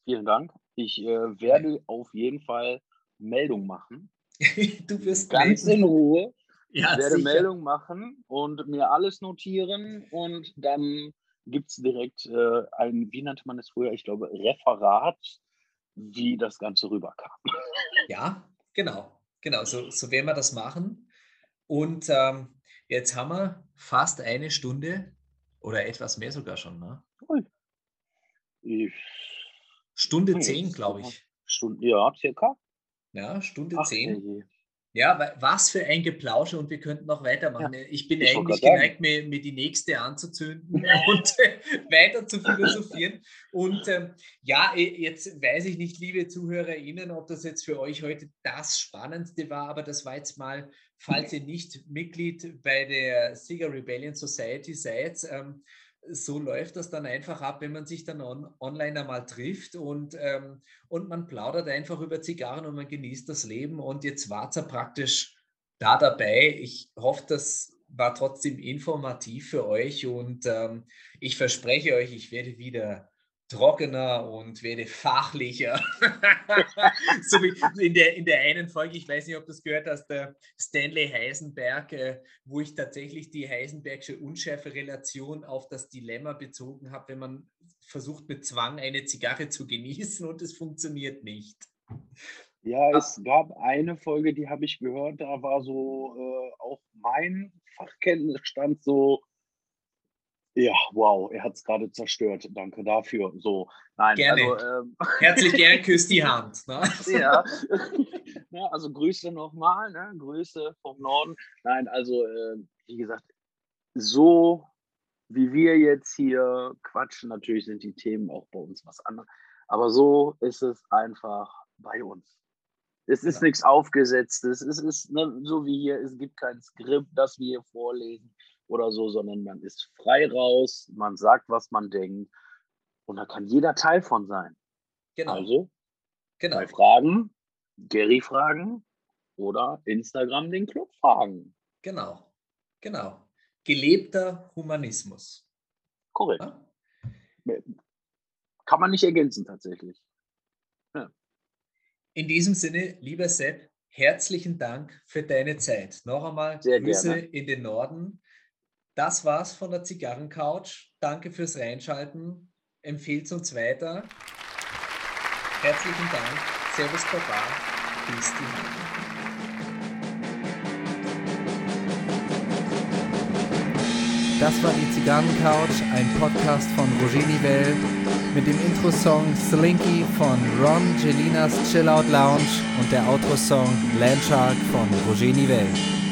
Vielen Dank. Ich äh, werde auf jeden Fall Meldung machen. du wirst ganz melden. in Ruhe. Ja, ich werde sicher. Meldung machen und mir alles notieren und dann gibt es direkt äh, ein, wie nannte man es früher? Ich glaube, Referat, wie das Ganze rüberkam. Ja, genau. Genau, so, so werden wir das machen. Und ähm, jetzt haben wir fast eine Stunde oder etwas mehr sogar schon. Ne? Ich Stunde zehn, glaube ich. Stunde, ja, circa. Ja, Stunde Ach, zehn. Ja, was für ein Geplausche und wir könnten noch weitermachen. Ja, ich bin ich eigentlich geneigt, mir, mir, die nächste anzuzünden und äh, weiter zu philosophieren. Und ähm, ja, jetzt weiß ich nicht, liebe ZuhörerInnen, ob das jetzt für euch heute das Spannendste war, aber das war jetzt mal, falls ihr nicht Mitglied bei der Cigar Rebellion Society seid, ähm, so läuft das dann einfach ab, wenn man sich dann on, online einmal trifft und, ähm, und man plaudert einfach über Zigarren und man genießt das Leben. Und jetzt war es ja praktisch da dabei. Ich hoffe, das war trotzdem informativ für euch und ähm, ich verspreche euch, ich werde wieder trockener und werde fachlicher. so wie in der, in der einen Folge, ich weiß nicht, ob du das gehört hast, der Stanley Heisenberg, äh, wo ich tatsächlich die Heisenbergsche unschärfe Relation auf das Dilemma bezogen habe, wenn man versucht mit Zwang eine Zigarre zu genießen und es funktioniert nicht. Ja, es gab eine Folge, die habe ich gehört, da war so äh, auch mein Fachkenntnisstand so ja, wow, er hat es gerade zerstört. Danke dafür. So, nein, Gerne. Also, ähm, Herzlich gern, küsst die Hand. Ne? ja. ja, also Grüße nochmal, ne? Grüße vom Norden. Nein, also äh, wie gesagt, so wie wir jetzt hier quatschen, natürlich sind die Themen auch bei uns was anderes, aber so ist es einfach bei uns. Es ist genau. nichts Aufgesetztes. Es ist ne, so wie hier, es gibt kein Skript, das wir hier vorlesen oder so, sondern man ist frei raus, man sagt, was man denkt und da kann jeder Teil von sein. Genau. Also, genau. bei Fragen, Gary fragen oder Instagram den Club fragen. Genau, genau. Gelebter Humanismus. Korrekt. Ja? Kann man nicht ergänzen tatsächlich. Ja. In diesem Sinne, lieber Sepp, herzlichen Dank für deine Zeit. Noch einmal Sehr Grüße gerne. in den Norden. Das war's von der Zigarrencouch. Danke fürs Reinschalten. Empfehlt uns weiter. Herzlichen Dank. Servus Baba. Bis die Das war die Zigarrencouch, ein Podcast von Roger Nivelle mit dem Intro-Song Slinky von Ron Gelinas Chill Out Lounge und der Outro-Song Landshark von Roger Nivelle.